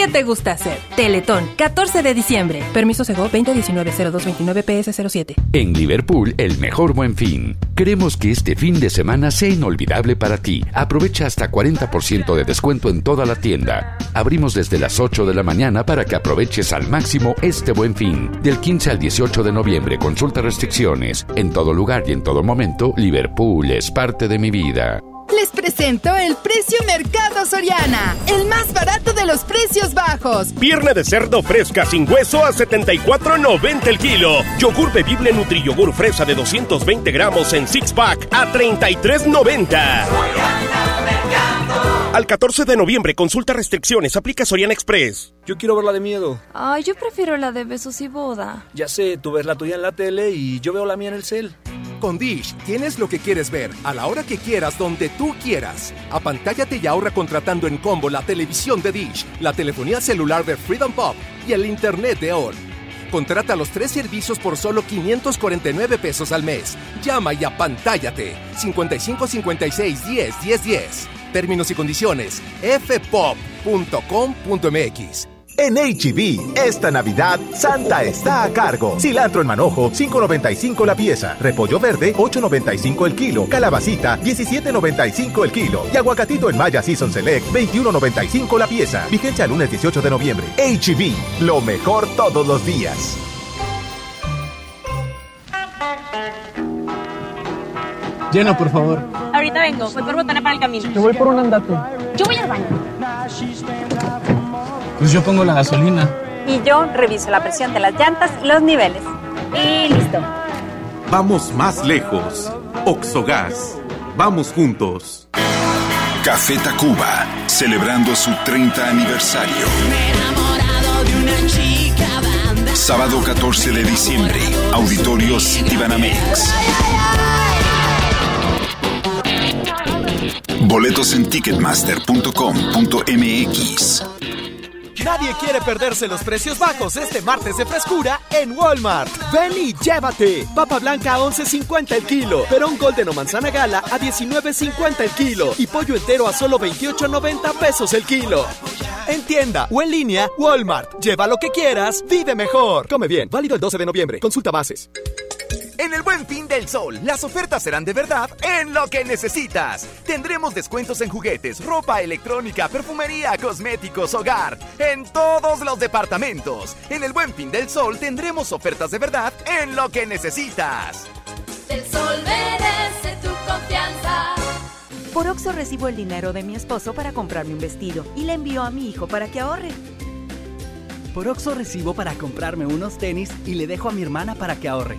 qué te gusta hacer? Teletón, 14 de diciembre. Permiso Sego 2019-0229 PS07. En Liverpool, el mejor buen fin. Queremos que este fin de semana sea inolvidable para ti. Aprovecha hasta 40% de descuento en toda la tienda. Abrimos desde las 8 de la mañana para que aproveches al máximo este buen fin. Del 15 al 18 de noviembre, consulta restricciones. En todo lugar y en todo momento, Liverpool es parte de mi vida. Les presento el precio Mercado Soriana, el más barato de los precios bajos. Pierna de cerdo fresca sin hueso a 74.90 el kilo. Yogur bebible Nutriyogur fresa de 220 gramos en six pack a 33.90. Al 14 de noviembre, consulta restricciones, aplica Soriana Express. Yo quiero ver la de miedo. Ay, yo prefiero la de besos y boda. Ya sé, tú ves la tuya en la tele y yo veo la mía en el cel. Con Dish tienes lo que quieres ver, a la hora que quieras, donde tú quieras. Apantállate y ahorra contratando en combo la televisión de Dish, la telefonía celular de Freedom Pop y el internet de ON. Contrata los tres servicios por solo 549 pesos al mes. Llama y apantállate. 55 56 10 10 10. Términos y condiciones. fpop.com.mx. En HB, esta Navidad, Santa está a cargo. Cilantro en manojo, 5.95 la pieza. Repollo verde, 8.95 el kilo. Calabacita, 17.95 el kilo. Y aguacatito en Maya Season Select, 21.95 la pieza. Vigencia el lunes 18 de noviembre. HB, lo mejor todos los días. Llena, por favor. Ahorita vengo, voy por botana para el camino. Yo voy por un andate. Yo voy al baño. Pues yo pongo la gasolina. Y yo reviso la presión de las llantas y los niveles. Y listo. Vamos más lejos. Oxogas. Vamos juntos. Café Tacuba, celebrando su 30 aniversario. Sábado 14 de diciembre, Auditorio Citibanamex. Boletos en ticketmaster.com.mx. Nadie quiere perderse los precios bajos este martes de frescura en Walmart. Ven y llévate. Papa blanca a 11.50 el kilo. Perón Golden o manzana gala a 19.50 el kilo. Y pollo entero a solo 28.90 pesos el kilo. En tienda o en línea, Walmart. Lleva lo que quieras, vive mejor. Come bien. Válido el 12 de noviembre. Consulta bases. En el Buen Fin del Sol, las ofertas serán de verdad en lo que necesitas. Tendremos descuentos en juguetes, ropa electrónica, perfumería, cosméticos, hogar, en todos los departamentos. En el Buen Fin del Sol tendremos ofertas de verdad en lo que necesitas. El sol merece tu confianza. Por Oxo recibo el dinero de mi esposo para comprarme un vestido y le envío a mi hijo para que ahorre. Por Oxo recibo para comprarme unos tenis y le dejo a mi hermana para que ahorre.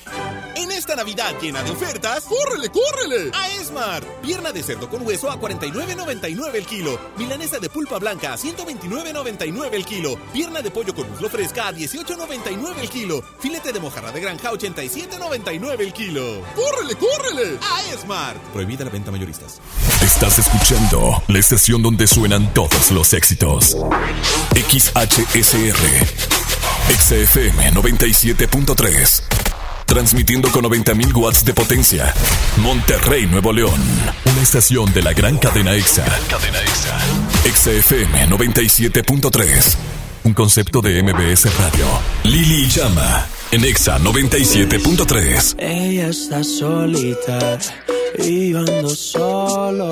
Esta Navidad llena de ofertas, ¡córrele, córrele! A Esmart. Pierna de cerdo con hueso a 49.99 el kilo. Milanesa de pulpa blanca a 129.99 el kilo. Pierna de pollo con muslo fresca a 18.99 el kilo. Filete de mojarra de granja a 87.99 el kilo. ¡Córrele, córrele! A Esmart. Prohibida la venta mayoristas. Estás escuchando la estación donde suenan todos los éxitos. XHSR. XFM 97.3. Transmitiendo con 90.000 watts de potencia. Monterrey, Nuevo León. Una estación de la gran cadena EXA. cadena EXA. XFM 97.3. Un concepto de MBS Radio. Lili Llama. En EXA 97.3. Ella está solita y yo ando solo.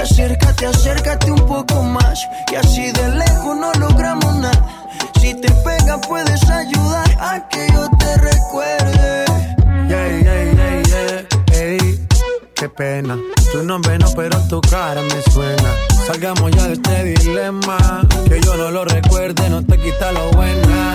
Acércate, acércate un poco más, que así de lejos no logramos nada. Si te pegas puedes ayudar a que yo te recuerde. Yeah, yeah, yeah, yeah. Ey, qué pena. Tu nombre no, pero tu cara me suena. Salgamos ya de este dilema. Que yo no lo recuerde, no te quita lo buena.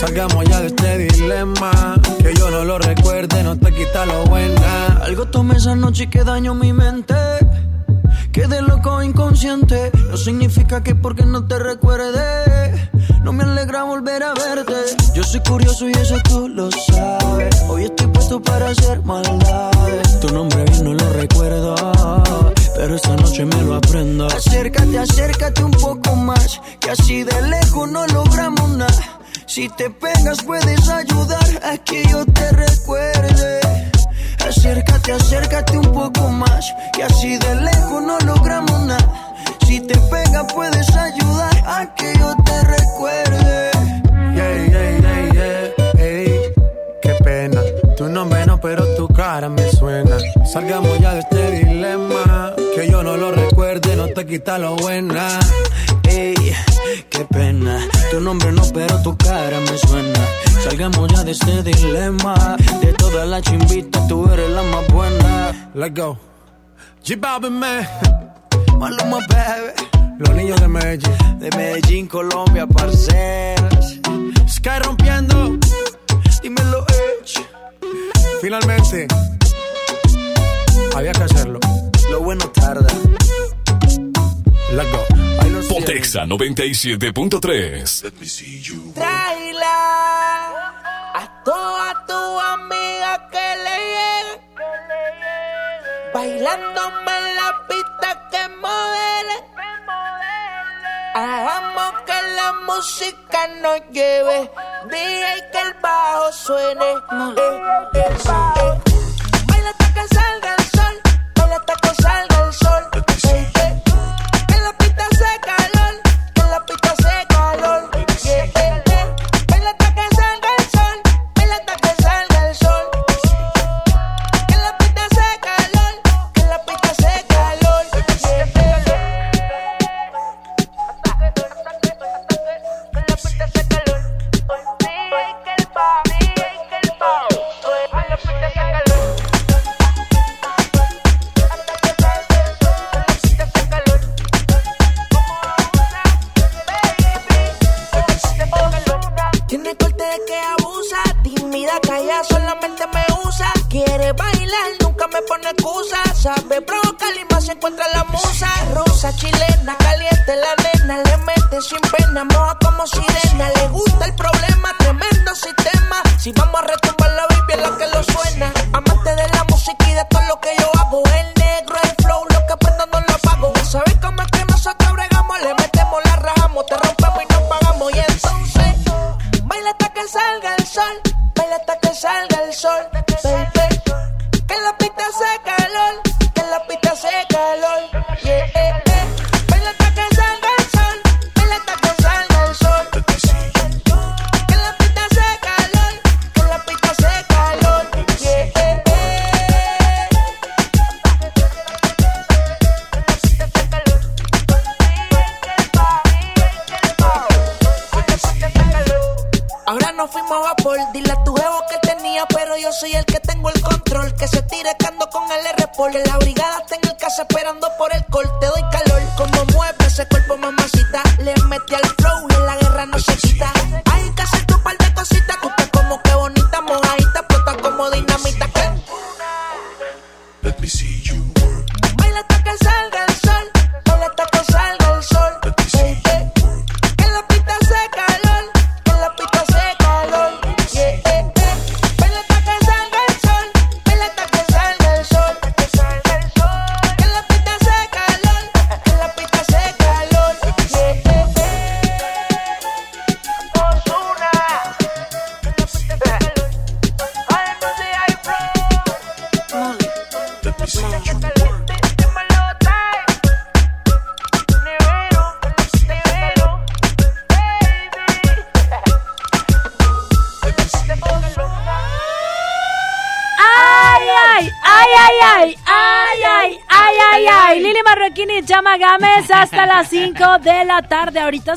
Salgamos ya de este dilema. Que yo no lo recuerde, no te quita lo buena. Algo tomé esa noche y que daño mi mente. Quedé loco inconsciente. No significa que porque no te recuerde. No me alegra volver a verte. Yo soy curioso y eso tú lo sabes. Hoy estoy puesto para hacer maldades. Tu nombre bien no lo recuerdo. Pero esta noche me lo aprendo. Acércate, acércate un poco más. Que así de lejos no logramos nada. Si te pegas puedes ayudar a que yo te recuerde. Acércate, acércate un poco más. Que así de lejos no logramos nada. Si te pegas puedes ayudar a que yo te recuerde. Yeah, yeah, yeah, yeah. Ey, qué pena. Tu nombre no, pero tu cara me suena. Salgamos ya de este dilema. Que yo no lo recuerde, no te quita lo buena. Ey, qué pena. Tu nombre no, pero tu cara me suena. Salgamos ya de este dilema. De todas las chimbitas, tú eres la más buena. Let's go. G-Balvin, man. Maluma, baby. Los niños de Medellín. De Medellín, Colombia, parceras. Sky rompiendo. Dímelo, Edge. Finalmente. Había que hacerlo. Lo bueno tarda. Potexa 97.3. Tráela a toda tu amiga que le llegue. Bailándome en la pista que modele. Hagamos que la música nos lleve. DJ que el bajo suene. Eh, eh, eh.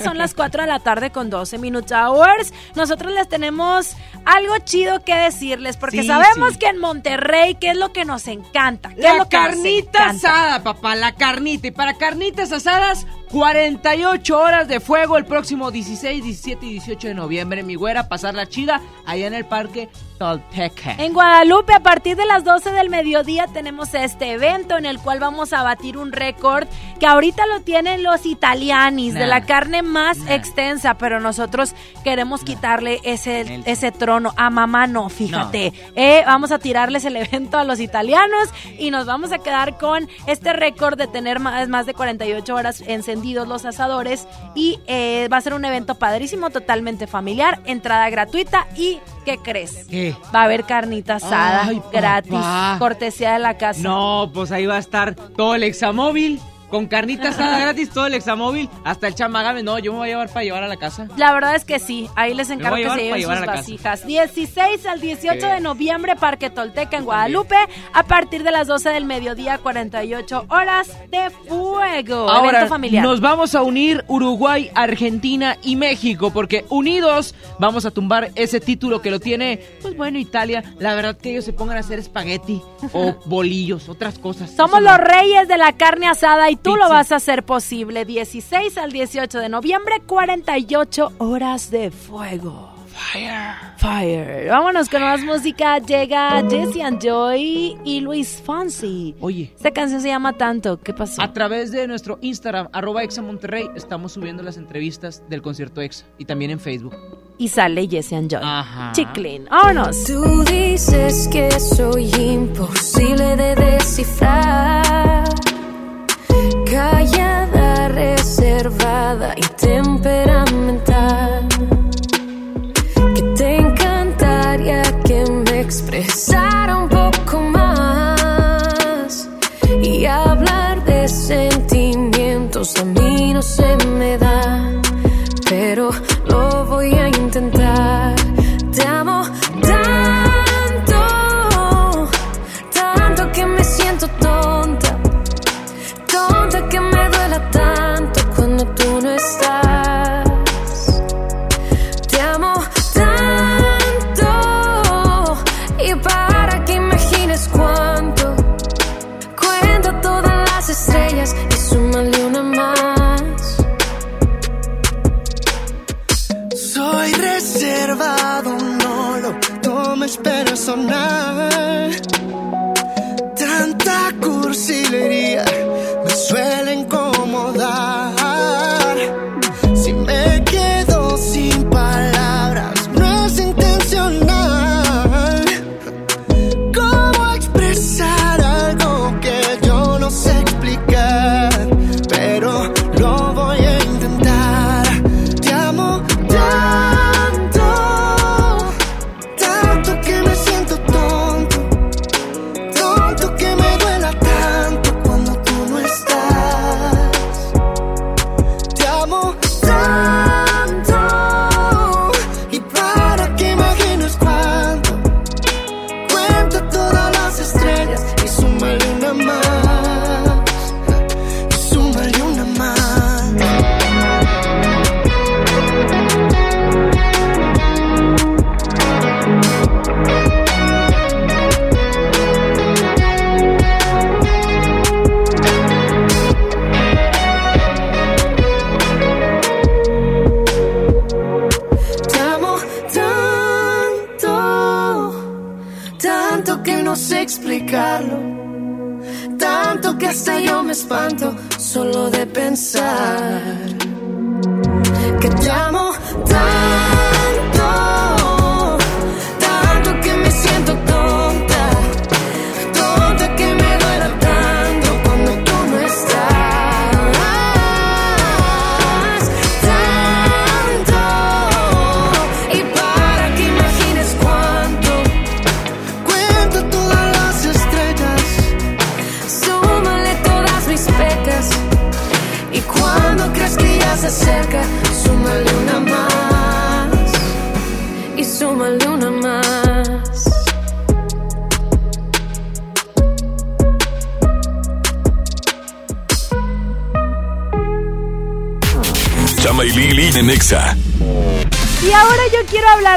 Son las 4 de la tarde con 12 Minutes Hours. Nosotros les tenemos algo chido que decirles porque Sí, sabemos sí. que en Monterrey, ¿qué es lo que nos encanta? ¿Qué es La lo que nos carnita asada, papá, la carnita. Y para carnitas asadas, 48 horas de fuego el próximo 16, 17 y 18 de noviembre. Mi güera, pasar la chida allá en el parque Tolteca. En Guadalupe, a partir de las 12 del mediodía, tenemos este evento en el cual vamos a batir un récord que ahorita lo tienen los italianis, de la carne más extensa, pero nosotros queremos quitarle ese, ese trono. A mamá no, fíjate. Eh, vamos a tirarles el evento a los italianos y nos vamos a quedar con este récord de tener más, más de 48 horas encendidos los asadores y eh, va a ser un evento padrísimo, totalmente familiar, entrada gratuita y ¿qué crees? ¿Qué? Va a haber carnita asada Ay, gratis, cortesía de la casa. No, pues ahí va a estar todo el examóvil. Con carnita asada gratis, todo el examóvil. Hasta el chamagame. No, yo me voy a llevar para llevar a la casa. La verdad es que sí, ahí les encargo que se lleven sus a vasijas. 16 al 18 Sí. de noviembre, Parque Tolteca en Guadalupe, a partir de las 12 del mediodía, 48 horas de fuego. Ahora evento familiar. nos vamos a unir Uruguay, Argentina y México porque unidos vamos a tumbar ese título que lo tiene, pues bueno, Italia. La verdad que ellos se pongan a hacer espagueti o bolillos, otras cosas. Somos Eso no. los reyes de la carne asada y tú lo vas a hacer posible. 16 al 18 de noviembre, 48 horas de fuego. Fire. Fire. Vámonos con más música. Llega Jesse and Joy y Luis Fonsi. Oye. Esta canción se llama Tanto. ¿Qué pasó? A través de nuestro Instagram, arroba Exa Monterrey, estamos subiendo las entrevistas del concierto Exa y también en Facebook. Y sale Jesse and Joy. Ajá. Chiclin. Vámonos. Tú dices que soy imposible de descifrar. Callada, reservada y temperamental. Que te encantaría que me expresara un poco más. Y hablar de sentimientos a mí no se me da. Solo de pensar que te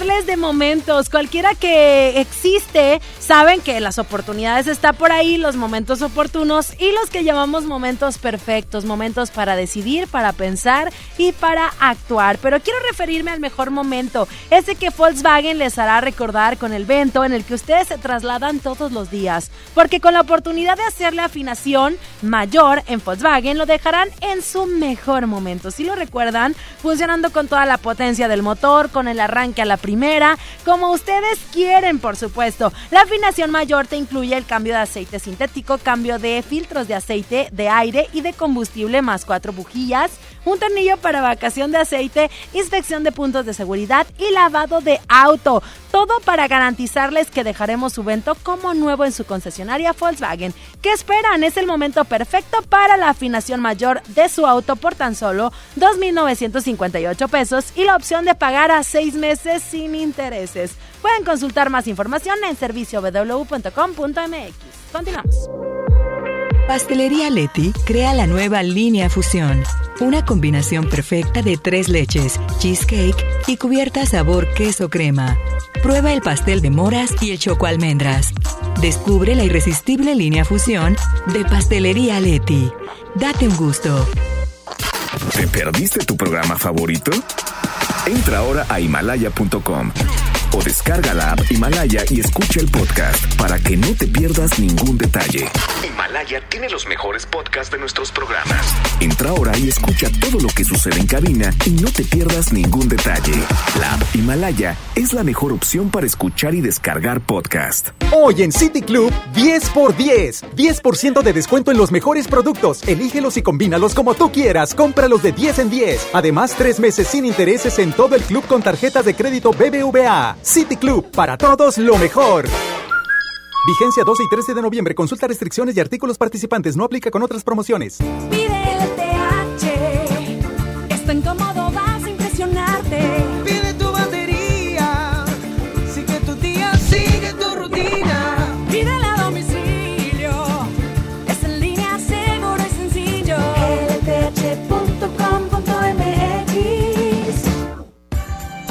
de momentos. Cualquiera que existe, saben que las oportunidades están por ahí, los momentos oportunos y los que llamamos momentos perfectos, momentos para decidir, para pensar y para actuar. Pero quiero referirme al mejor momento, ese que Volkswagen les hará recordar con el vento en el que ustedes se trasladan todos los días. Porque con la oportunidad de hacerle afinación mayor en Volkswagen, lo dejarán en su mejor momento. Si lo recuerdan, funcionando con toda la potencia del motor, con el arranque a la primera, como ustedes quieren, por supuesto. La afinación mayor te incluye el cambio de aceite sintético, cambio de filtros de aceite, de aire y de combustible, más cuatro bujías, un tornillo para vacación de aceite, inspección de puntos de seguridad y lavado de auto. Todo para garantizarles que dejaremos su vento como nuevo en su concesionaria Volkswagen. ¿Qué esperan? Es el momento perfecto para la afinación mayor de su auto por tan solo 2.958 pesos y la opción de pagar a seis meses sin intereses. Pueden consultar más información en servicio www.com.mx. Continuamos. Pastelería Leti crea la nueva línea Fusión, una combinación perfecta de tres leches, cheesecake y cubierta sabor queso crema. Prueba el pastel de moras y el choco almendras. Descubre la irresistible línea Fusión de Pastelería Leti. Date un gusto. ¿Te perdiste tu programa favorito? Entra ahora a himalaya.com o descarga la app Himalaya y escucha el podcast para que no te pierdas ningún detalle. Himalaya tiene los mejores podcasts de nuestros programas. Entra ahora y escucha todo lo que sucede en cabina y no te pierdas ningún detalle. La app Himalaya es la mejor opción para escuchar y descargar podcast. Hoy en City Club, 10 por 10. 10% de descuento en los mejores productos. Elígelos y combínalos como tú quieras. Cómpralos de 10 en 10. Además, tres meses sin intereses en todo el club con tarjetas de crédito BBVA. City Club, para todos lo mejor. Vigencia 12 y 13 de noviembre. Consulta restricciones y artículos participantes. No aplica con otras promociones.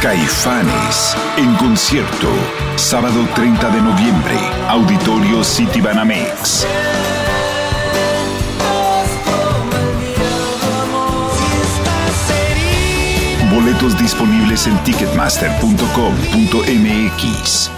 Caifanes en concierto, sábado 30 de noviembre, Auditorio City Banamex. Boletos disponibles en ticketmaster.com.mx.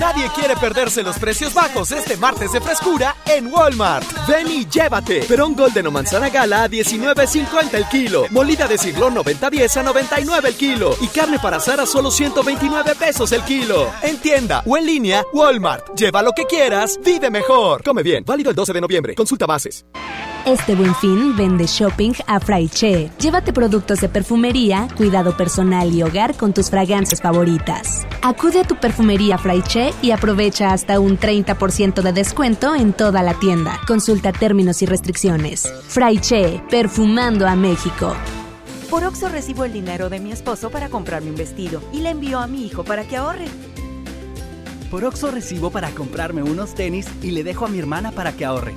Nadie quiere perderse los precios bajos este martes de frescura en Walmart. Ven y llévate. Perón Golden o manzana gala a 19.50 el kilo. Molida de cirlón 90-10 a 99 el kilo. Y carne para asar a solo 129 pesos el kilo. En tienda o en línea, Walmart. Lleva lo que quieras, vive mejor. Come bien. Válido el 12 de noviembre. Consulta bases. Este buen fin vende shopping a Fraiche. Llévate productos de perfumería, cuidado personal y hogar con tus fragancias favoritas. Acude a tu perfumería Fraiche y aprovecha hasta un 30% de descuento en toda la tienda. Consulta términos y restricciones. Fraiche, perfumando a México. Por Oxo recibo el dinero de mi esposo para comprarme un vestido y le envío a mi hijo para que ahorre. Por Oxo recibo para comprarme unos tenis y le dejo a mi hermana para que ahorre.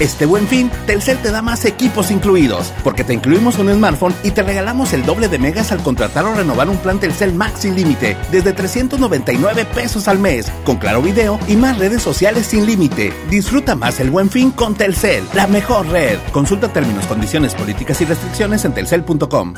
Este buen fin, Telcel te da más equipos incluidos, porque te incluimos un smartphone y te regalamos el doble de megas al contratar o renovar un plan Telcel Max sin límite, desde 399 pesos al mes, con claro video y más redes sociales sin límite. Disfruta más el buen fin con Telcel, la mejor red. Consulta términos, condiciones, políticas y restricciones en telcel.com.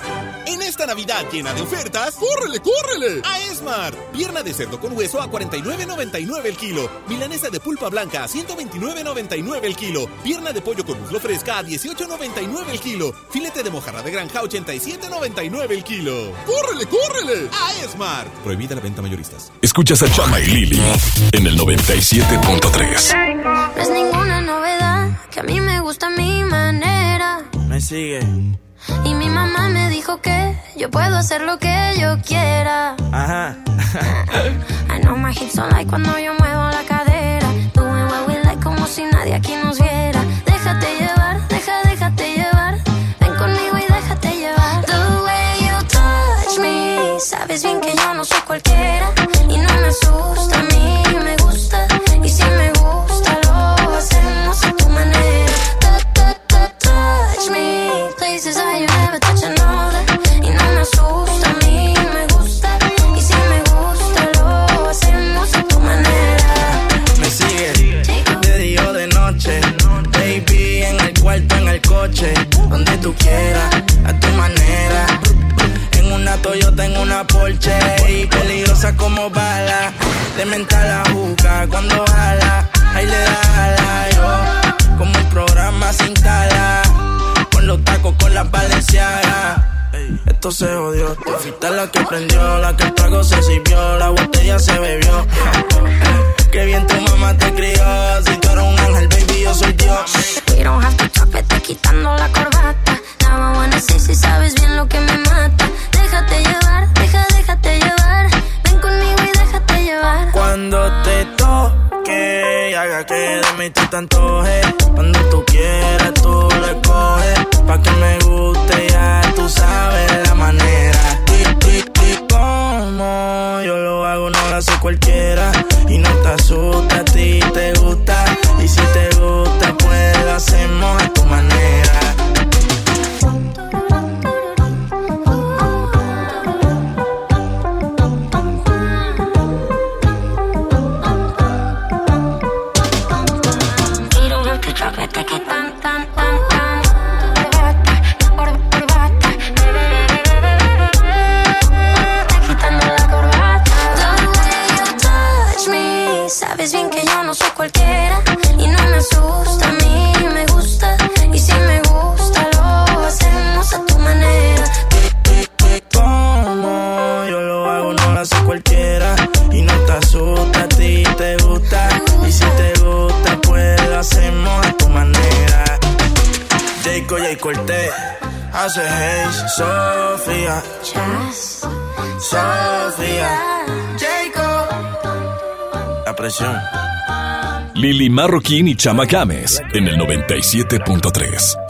En esta Navidad llena de ofertas, ¡córrele, córrele! A Esmar. Pierna de cerdo con hueso a 49.99 el kilo. Milanesa de pulpa blanca a 129.99 el kilo. Pierna de pollo con muslo fresca a 18.99 el kilo. Filete de mojarra de granja a 87.99 el kilo. ¡Córrele, córrele! A Esmar. Prohibida la venta mayoristas. Escuchas a Chama y Lili en el 97.3. No es ninguna novedad que a mí me gusta mi manera. Me sigue. Y mi mamá me dijo que yo puedo hacer lo que yo quiera. Ajá. I know my hips don't like cuando yo muevo la cadera. Doing what we like como si nadie aquí nos viera. Sabes bien que yo no soy cualquiera. Y no me asusta a mí, me gusta. Y si me gusta, lo hacemos a tu manera. Tu- tu- tu- Touch me. Places that you never touch another. Y no me asusta a mí, me gusta. Y si me gusta, lo hacemos a tu manera. Me sigue. De día o de noche. Baby, en el cuarto, en el coche. Donde tú quieras, a tu manera. En una Toyota, en una Porsche. Y peligrosa como bala. De mental la juca cuando jala. Ahí le da ala, yo. Como un programa sin tala. Con los tacos, con las valencianas. Esto se jodió. Tú fuiste la que prendió, la que el trago se sirvió, la botella se bebió. Qué bien tu mamá te crió. Si tú eres un ángel, baby, yo soy Dios. We don't have to vete quitando la corbata. Now I wanna see si sabes bien lo que me mata. Déjate llevar, deja, déjate llevar. Ven conmigo y déjate llevar. Cuando te toque y haga que de mí tú te antojes. Cuando tú quieras, tú lo escoges. Pa' que me guste, ya tú sabes la manera. Y, y, y como yo lo hago, no lo hace cualquiera. Y no te asusta, a ti te gusta. Y si te gusta, hacemos Sofía. Sofía. Jayco. La presión. Lili Marroquín y Chama Games en el 97.3.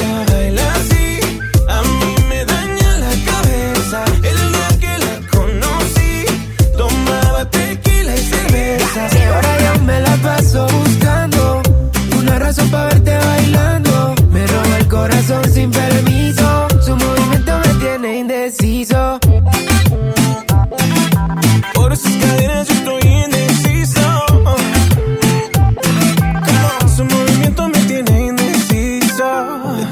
razón para verte bailando. Me roba el corazón sin permiso. Su movimiento me tiene indeciso. Por sus cadenas yo estoy indeciso. Su movimiento me tiene indeciso.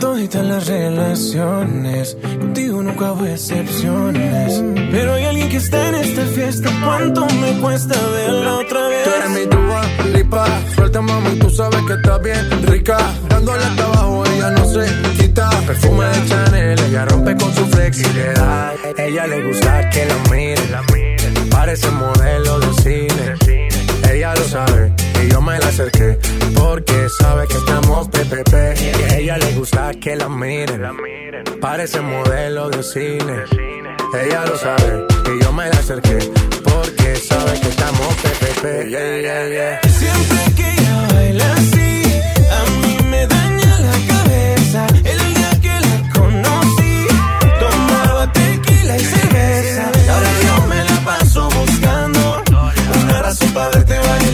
toditas las relaciones. Contigo nunca hubo excepciones. Pero hay alguien que está en esta fiesta. ¿Cuánto me cuesta vez? Tú eres mi lipa. Suelta, mami, tú sabes que estás bien rica. Dándole hasta abajo, ella no se quita. Perfume de Chanel, ella rompe con su flexibilidad. Ella le gusta que la miren. Parece modelo de cine. Ella lo sabe y yo me la acerqué. Porque sabe que estamos PPP. Y a ella le gusta que la miren. Parece modelo de cine. Ella lo sabe y yo me la acerqué. Porque sabe que estamos PPP. Yeah, yeah, yeah. Siempre que ella baila así, a mí me daña la cabeza. El día que la conocí, tomaba tequila y cerveza. Ahora yo me la paso buscando una razón para verte bailando.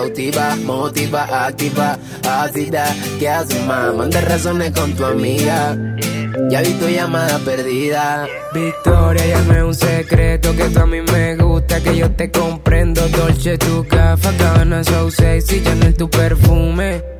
Cautiva, motiva, activa, ácida. ¿Qué haces, más? Manda razones con tu amiga. Ya vi tu llamada perdida. Victoria, ya un secreto que tú a mí me gusta, que yo te comprendo. Dolce, tu café, cabana, so sexy, Chanel, tu perfume.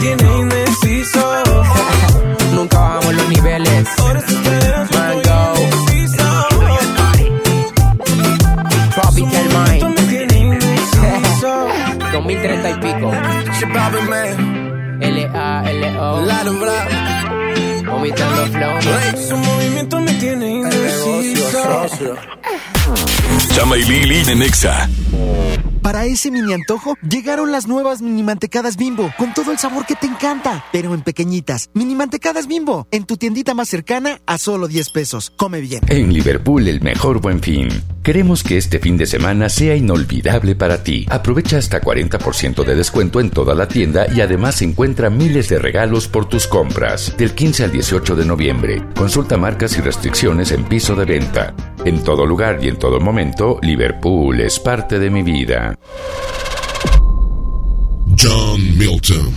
tiene indeciso. Nunca bajamos los niveles. Ahora yo Mango. Tropical Mind. me tiene indeciso. 2030 y pico. L-A-L-O. Flow. Su movimiento me tiene indeciso. Chama y Lili en Nexa. Para ese mini antojo, llegaron las nuevas mini mantecadas bimbo, con todo el sabor que te encanta, pero en pequeñitas. Mini mantecadas bimbo, en tu tiendita más cercana a solo 10 pesos. Come bien. En Liverpool el mejor buen fin. Queremos que este fin de semana sea inolvidable para ti. Aprovecha hasta 40% de descuento en toda la tienda y además encuentra miles de regalos por tus compras. Del 15 al 18 de noviembre. Consulta marcas y restricciones en piso de venta. En todo lugar y en todo momento, Liverpool es parte de mi vida. John Milton.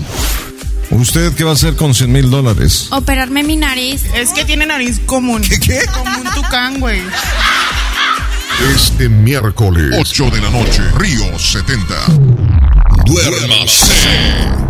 ¿Usted qué va a hacer con 100 mil dólares? Operarme mi nariz. Es que tiene nariz común. ¿Qué? qué? Como un tucán, güey. Este miércoles, 8 de la noche, Río 70. Duérmase.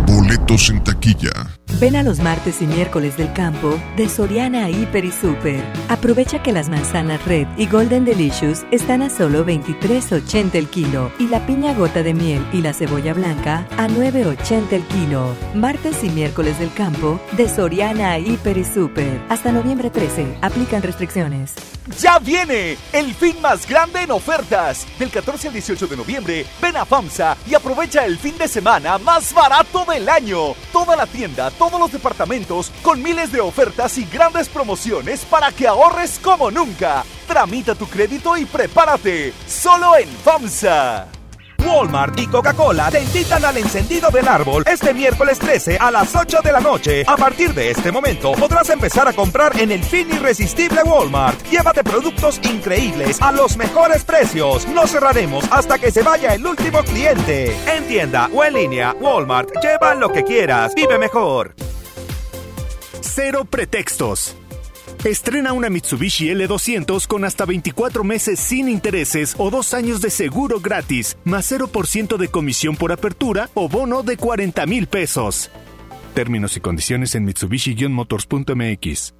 Boletos en taquilla. Ven a los martes y miércoles del campo de Soriana Hiper y Super. Aprovecha que las manzanas Red y Golden Delicious están a solo 23.80 el kilo y la piña gota de miel y la cebolla blanca a 9.80 el kilo. Martes y miércoles del campo de Soriana Hiper y Super. Hasta noviembre 13. Aplican restricciones. ¡Ya viene! El fin más grande en ofertas. Del 14 al 18 de noviembre, ven a FAMSA y aprovecha el fin de semana más barato del año. Toda la tienda, todos los departamentos, con miles de ofertas y grandes promociones para que ahorres como nunca. Tramita tu crédito y prepárate. Solo en FAMSA. Walmart y Coca-Cola te invitan al encendido del árbol este miércoles 13 a las 8 de la noche. A partir de este momento podrás empezar a comprar en el fin irresistible Walmart. Llévate productos increíbles a los mejores precios. No cerraremos hasta que se vaya el último cliente. En tienda o en línea, Walmart, lleva lo que quieras. Vive mejor. Cero pretextos. Estrena una Mitsubishi L200 con hasta 24 meses sin intereses o dos años de seguro gratis, más 0% de comisión por apertura o bono de 40 mil pesos. Términos y condiciones en Mitsubishi-motors.mx.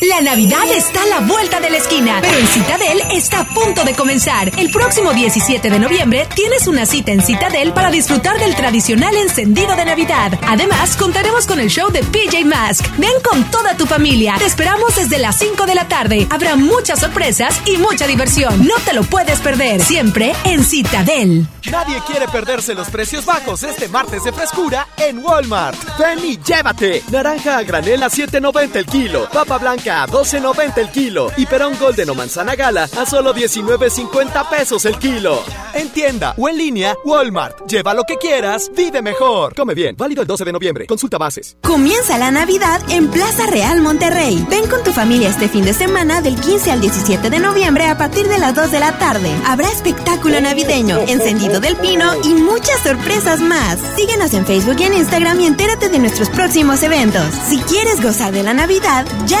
La Navidad está a la vuelta de la esquina, pero en Citadel está a punto de comenzar. El próximo 17 de noviembre tienes una cita en Citadel para disfrutar del tradicional encendido de Navidad. Además, contaremos con el show de PJ Mask. Ven con toda tu familia. Te esperamos desde las 5 de la tarde. Habrá muchas sorpresas y mucha diversión. No te lo puedes perder. Siempre en Citadel. Nadie quiere perderse los precios bajos este martes de frescura en Walmart. Ven llévate. Naranja a granel a 7.90 el kilo. Papa blanca a 12.90 el kilo. Y perón golden o manzana gala a solo 19.50 pesos el kilo. En tienda o en línea, Walmart. Lleva lo que quieras, vive mejor. Come bien. Válido el 12 de noviembre. Consulta bases. Comienza la Navidad en Plaza Real Monterrey. Ven con tu familia este fin de semana del 15 al 17 de noviembre a partir de las 2 de la tarde. Habrá espectáculo navideño, encendido del pino y muchas sorpresas más. Síguenos en Facebook y en Instagram y entérate de nuestros próximos eventos. Si quieres gozar de la Navidad, ya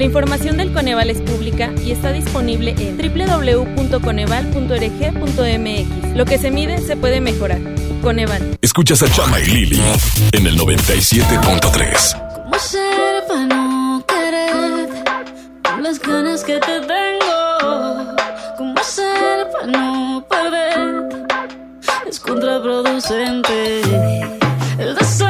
La información del Coneval es pública y está disponible en www.coneval.org.mx. Lo que se mide se puede mejorar. Coneval. Escuchas a Chama y Lili en el 97.3. ¿Cómo ser para no querer con las ganas que te tengo? ¿Cómo ser para no perder? Es contraproducente. El deseo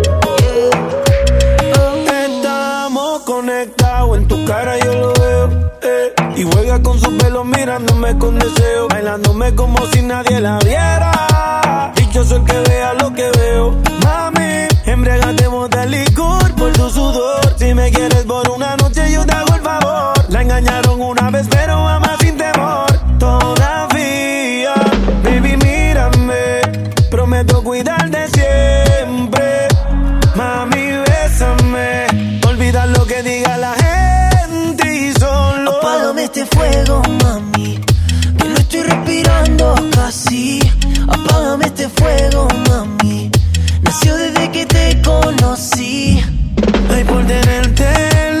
Con su pelo mirándome con deseo. Bailándome como si nadie la viera. Dichoso el que vea lo que veo. Mami, embriagate, bota licor por tu sudor. Si me quieres por una noche, yo te hago el favor. La engañaron una vez, pero ama sin temor. Todavía, baby, mírame. Prometo cuidarte siempre. Mami, bésame. Olvida lo que diga la gente Apágame este fuego, mami. Que no estoy respirando casi. Apágame este fuego, mami. Nació desde que te conocí. Ay, por tenerte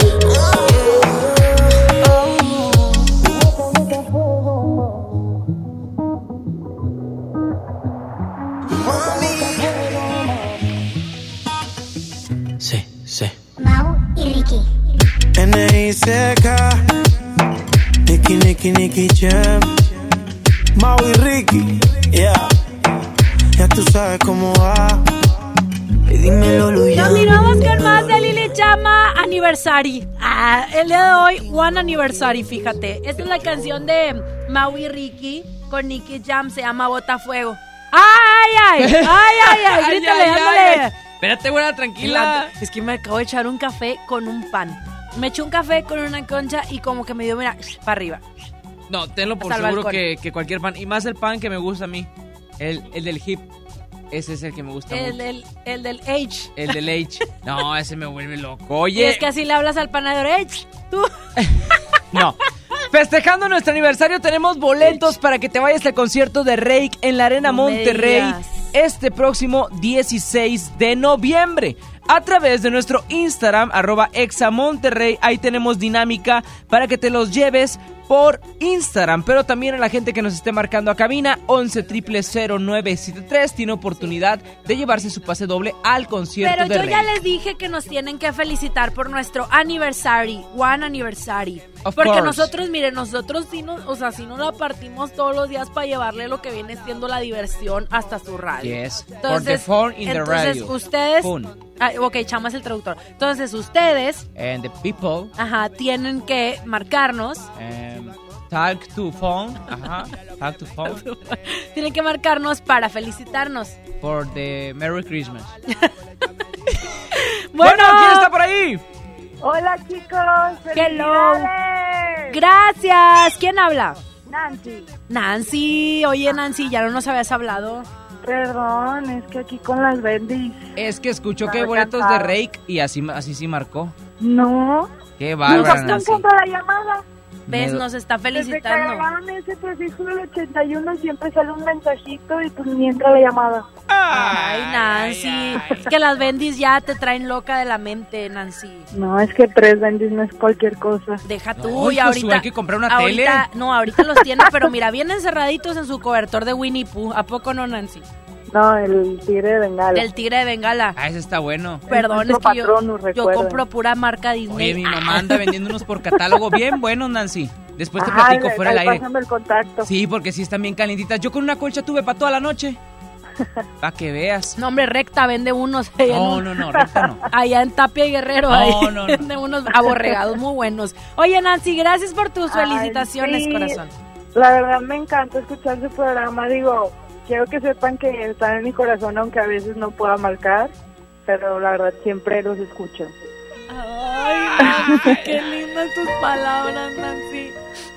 N.I.C.K. Nicky, Nicky, Nicky Jam. Mau y Ricky. Yeah. Ya tú sabes cómo va. Y dímelo, Luya. Continuamos con más de Lili Chama Anniversary. Ah, el día de hoy, One Anniversary, fíjate. Esta es la canción de Maui Ricky con Nicky Jam, se llama Botafuego. ¡Ay, ay! ¡Ay, ay, ay! Grítale, Ay, ay, ándale. ay. Espérate, güera, tranquila. Es que me acabo de echar un café con un pan. Me eché un café con una concha y como que me dio, mira, para arriba. No, tenlo por Hasta el seguro balcón. que, que cualquier pan. Y más el pan que me gusta a mí. El, el del hip. Ese es el que me gusta El mucho. del, el del H. El del H. No, ese me vuelve loco. Y Oye, es que así le hablas al panadero, H. Tú. no. Festejando nuestro aniversario tenemos boletos para que te vayas al concierto de Rake en la Arena No me Monterrey digas. este próximo 16 de noviembre. A través de nuestro Instagram, arroba examonterrey, ahí tenemos dinámica para que te los lleves por Instagram, pero también a la gente que nos esté marcando a cabina, 11 0973 tiene oportunidad de llevarse su pase doble al concierto Pero de yo ya les dije que nos tienen que felicitar por nuestro anniversary, one anniversary. Of Porque course. nosotros, miren, nosotros sí nos, o sea, sí nos la partimos todos los días para llevarle lo que viene siendo la diversión hasta su radio. Yes, for the Entonces, phone in the entonces radio. ustedes. Ah, ok, Chama es el traductor. Entonces ustedes, And the people ajá, tienen que marcarnos, um, talk to phone, ajá, talk to phone tienen que marcarnos para felicitarnos. for the Merry Christmas. Bueno, ¿quién está por ahí? Hola chicos, Hello. Gracias. ¿Quién habla? Nancy, Nancy. Oye, Nancy, ya no nos habías hablado. Perdón, es que aquí con las bendis. Es que escuchó que boletos de. Rake y así, así sí marcó. No, Qué no están Nancy. contra la llamada. ¿Ves? Me- Nos está Desde que felicitando. ese prefijo del 81 siempre sale un mensajito y pues ni entra la llamada. Ay, Nancy. Es que las bendis ya te traen loca de la mente, Nancy. No, es que tres bendis no es cualquier cosa. Deja tú No, y ahorita. hay que comprar una ahorita- tele. No, ahorita los tiene, pero mira, bien encerraditos en su cobertor de Winnie Pooh. ¿A poco no, Nancy? No, el tigre de Bengala. Del tigre de Bengala. Ah, ese está bueno. Perdón, es nuestro que yo, compro pura marca Disney. Oye, mi mamá anda vendiendo unos por catálogo bien buenos, Nancy. Después te Ajá, platico fuera del ahí aire. pásame el contacto. Sí, porque sí están bien calientitas. Yo con una colcha tuve para toda la noche. Para que veas. No, hombre, recta vende unos. No, un- no, no, recta no. Allá en Tapia y Guerrero. No, ahí no, no. vende unos aborregados muy buenos. Oye, Nancy, gracias por tus Ay, felicitaciones, sí. corazón. La verdad me encanta escuchar su programa. Digo, quiero que sepan que están en mi corazón, aunque a veces no pueda marcar. Pero la verdad siempre los escucho. Ay, qué lindas tus palabras, Nancy.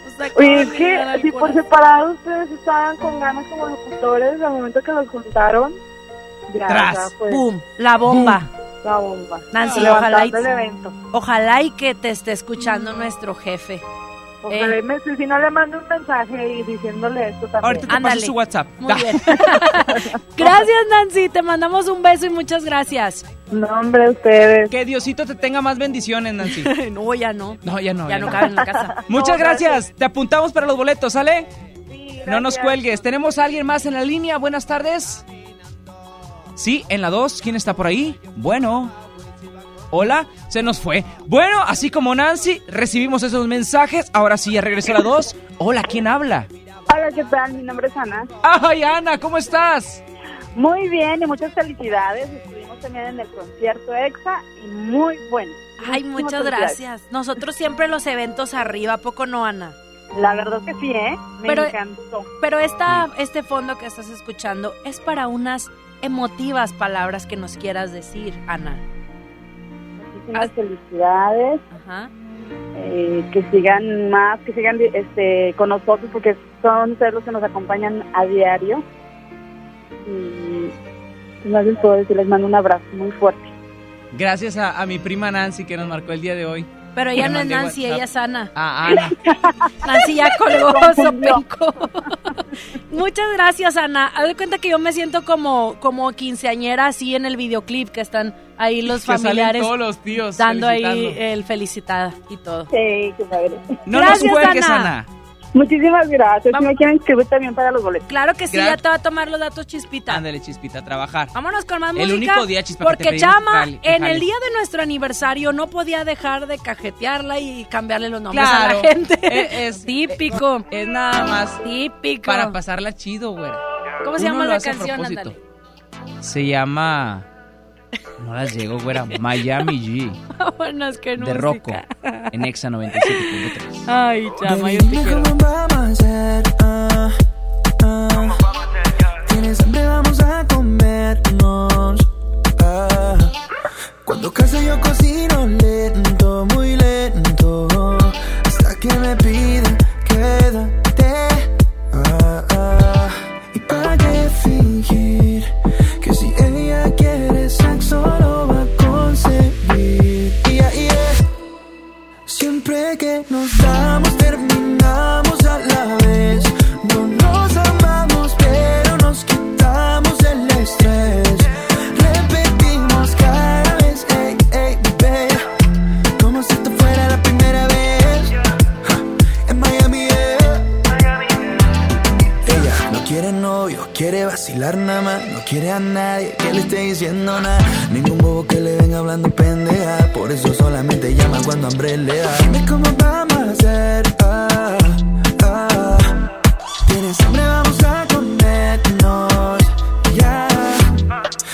O sea, Oye, es que si por corazón. separado ustedes estaban con ganas como locutores, al momento que los juntaron, ya, Tras. o sea, fue Boom, la bomba. la bomba. Nancy, ojalá y, el evento. ojalá y que te esté escuchando nuestro jefe. Ojalá Eh. y si no le mando un mensaje y diciéndole esto también. Ahorita te paso su WhatsApp. Muy bien. gracias, Nancy. Te mandamos un beso y muchas gracias. No, hombre, ustedes. Que Diosito te tenga más bendiciones, Nancy. no, ya no. No, ya no. Ya no cabe en la casa. Muchas No, gracias. Te apuntamos para los boletos, ¿sale? No nos gracias. cuelgues. ¿Tenemos a alguien más en la línea? Buenas tardes. Sí, en la 2. ¿Quién está por ahí? Bueno. Hola, se nos fue. Bueno, así como Nancy, recibimos esos mensajes. Ahora sí, ya regresó la 2. Hola, ¿quién habla? Hola, ¿qué tal? Mi nombre es Ana. ¡Ay, Ana! ¿Cómo estás? Muy bien y muchas felicidades. Estuvimos también en el concierto EXA y muy bueno. Ay, muchas gracias. Nosotros siempre los eventos arriba, ¿a poco no, Ana? La verdad que sí, ¿eh? Me Pero- encantó. Pero esta, este fondo que estás escuchando es para unas emotivas palabras que nos quieras decir, Ana. Muchísimas felicidades. Ajá. eh, que sigan más, que sigan este, con nosotros porque son ustedes los que nos acompañan a diario. Y pues, más les puedo decir, les mando un abrazo muy fuerte. Gracias a, a mi prima Nancy que nos marcó el día de hoy. Pero ella no es Nancy, WhatsApp. ella es Ana. Ah, Ana. Nancy ya colgó, sopenco. Muchas gracias, Ana. Haz de cuenta que yo me siento como, como quinceañera así en el videoclip que están ahí los Que salen familiares todos los tíos dando ahí el felicitada y todo. Sí, qué padre. No Gracias, nos cuelgues, Ana. Ana. Muchísimas gracias. Si me quieren inscribir también para los boletos. Claro que sí, ya te va a tomar los datos, Chispita. Ándale, chispita, a trabajar. Vámonos con más El música. único día, te Porque Chama, que jale- que en jale. el día de nuestro aniversario, no podía dejar de cajetearla y cambiarle los nombres Claro. a la gente. Es- es- típico. Es nada más Típico. para pasarla chido, güey. ¿Cómo se Uno llama la canción? Ándale. Se llama. No las llego, güera. Miami G. Vámonos con De música. Rocco. En Exa 97.3. Ay, Chama, yo te quiero. vamos a hacer? Ah, ah. Tienes hambre, vamos a comernos. Ah. Cuando casa yo cocino lento, muy lento. Hasta que me pida, vacilar nada más. No quiere a nadie que le esté diciendo nada. Ningún bobo que le venga hablando pendeja. Por eso solamente llama cuando hambre le da. Dime cómo vamos a hacer. Ah, ah. Tienes hambre, vamos a comernos. Ya.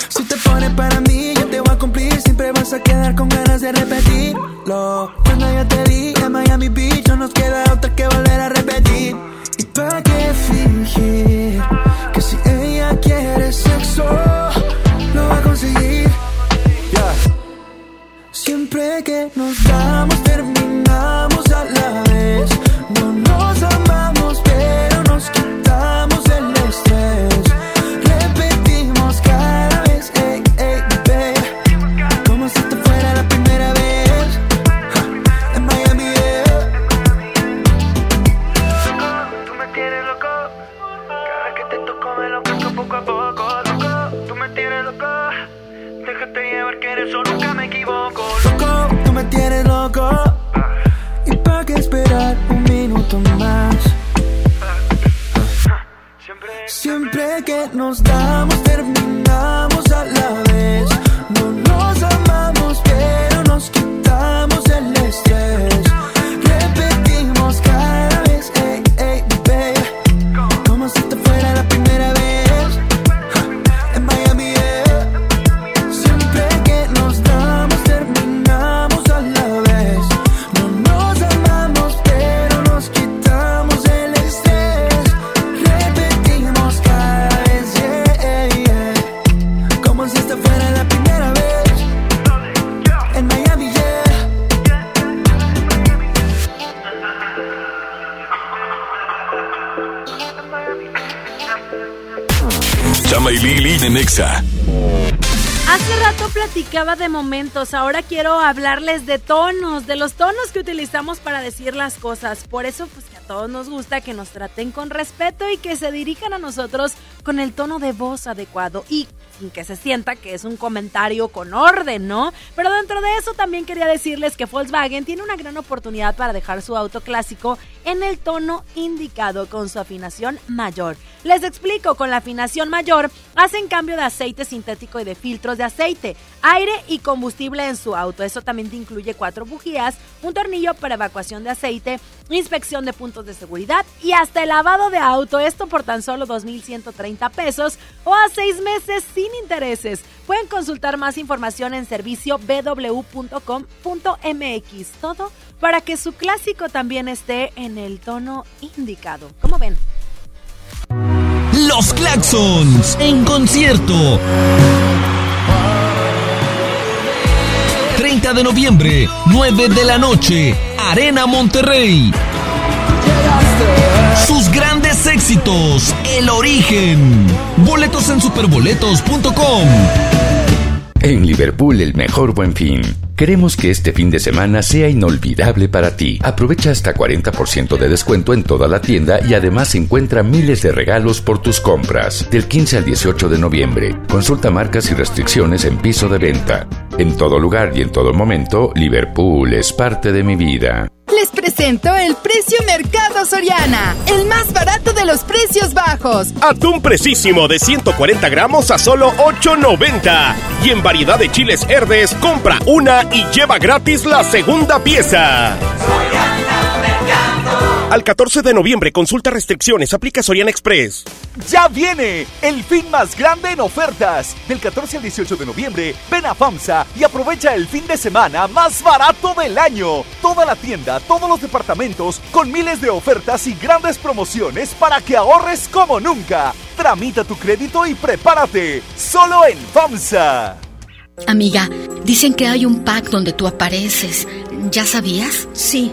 Si te pones para mí, yo te voy a cumplir. Siempre vas a quedar con ganas de repetirlo. Cuando yo te di en Miami Beach, no nos queda otra que volver a repetir. ¿Y para qué fingir? Sexo, lo va a conseguir. Yeah. Siempre que nos damos, siempre que nos damos terminamos a la vez. Hace rato platicaba de momentos, ahora quiero hablarles de tonos, de los tonos que utilizamos para decir las cosas. Por eso, pues que a todos nos gusta que nos traten con respeto y que se dirijan a nosotros con el tono de voz adecuado y que se sienta que es un comentario con orden, ¿no? Pero dentro de eso también quería decirles que Volkswagen tiene una gran oportunidad para dejar su auto clásico en el tono indicado con su afinación mayor. Les explico, con la afinación mayor hacen cambio de aceite sintético y de filtros de aceite, aire y combustible en su auto. Eso también te incluye cuatro bujías, un tornillo para evacuación de aceite, inspección de puntos de seguridad y hasta el lavado de auto. Esto por tan solo 2.130 pesos o a seis meses sin intereses. Pueden consultar más información en servicio bw.com.mx. Todo para que su clásico también esté en el tono indicado. ¿Cómo ven? Los Claxons en concierto. 30 de noviembre, 9 de la noche, Arena Monterrey. Sus grandes éxitos, El Origen. Boletos en superboletos.com. En Liverpool el mejor buen fin. Queremos que este fin de semana sea inolvidable para ti. Aprovecha hasta 40% de descuento en toda la tienda y además encuentra miles de regalos por tus compras. Del 15 al 18 de noviembre. Consulta marcas y restricciones en piso de venta. En todo lugar y en todo momento, Liverpool es parte de mi vida. Les presento el precio Mercado Soriana, el más barato de los precios bajos. Atún precisísimo de 140 gramos a solo 8.90. Y en variedad de chiles verdes, compra una y lleva gratis la segunda pieza. Al 14 de noviembre, consulta restricciones, aplica Soriana Express. Ya viene el fin más grande en ofertas. Del 14 al 18 de noviembre, ven a FAMSA y aprovecha el fin de semana más barato del año. Toda la tienda, todos los departamentos, con miles de ofertas y grandes promociones para que ahorres como nunca. Tramita tu crédito y prepárate. Solo en FAMSA. Amiga, dicen que hay un pack donde tú apareces. ¿Ya sabías? Sí.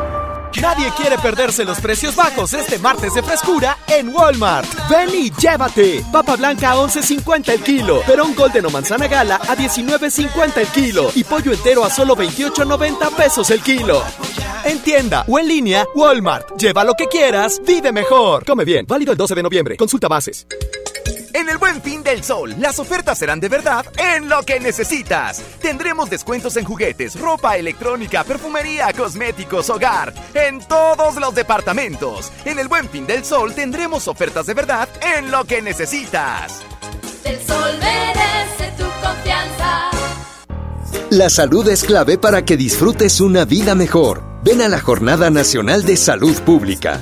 Nadie quiere perderse los precios bajos este martes de frescura en Walmart. Ven y llévate. Papa blanca a 11.50 el kilo. Perón Golden o manzana gala a 19.50 el kilo. Y pollo entero a solo 28.90 pesos el kilo. En tienda o en línea, Walmart. Lleva lo que quieras, vive mejor. Come bien. Válido el 12 de noviembre. Consulta bases. En el Buen Fin del Sol, las ofertas serán de verdad en lo que necesitas. Tendremos descuentos en juguetes, ropa electrónica, perfumería, cosméticos, hogar, en todos los departamentos. En el Buen Fin del Sol tendremos ofertas de verdad en lo que necesitas. El sol merece tu confianza. La salud es clave para que disfrutes una vida mejor. Ven a la Jornada Nacional de Salud Pública.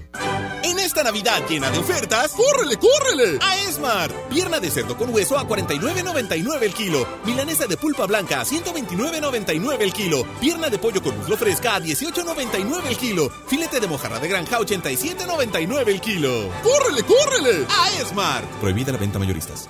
Navidad llena de ofertas, ¡córrele, córrele! A Esmar. Pierna de cerdo con hueso a 49.99 el kilo. Milanesa de pulpa blanca a 129.99 el kilo. Pierna de pollo con muslo fresca a 18.99 el kilo. Filete de mojarra de granja a 87.99 el kilo. ¡Córrele, córrele! A Esmar. Prohibida la venta mayoristas.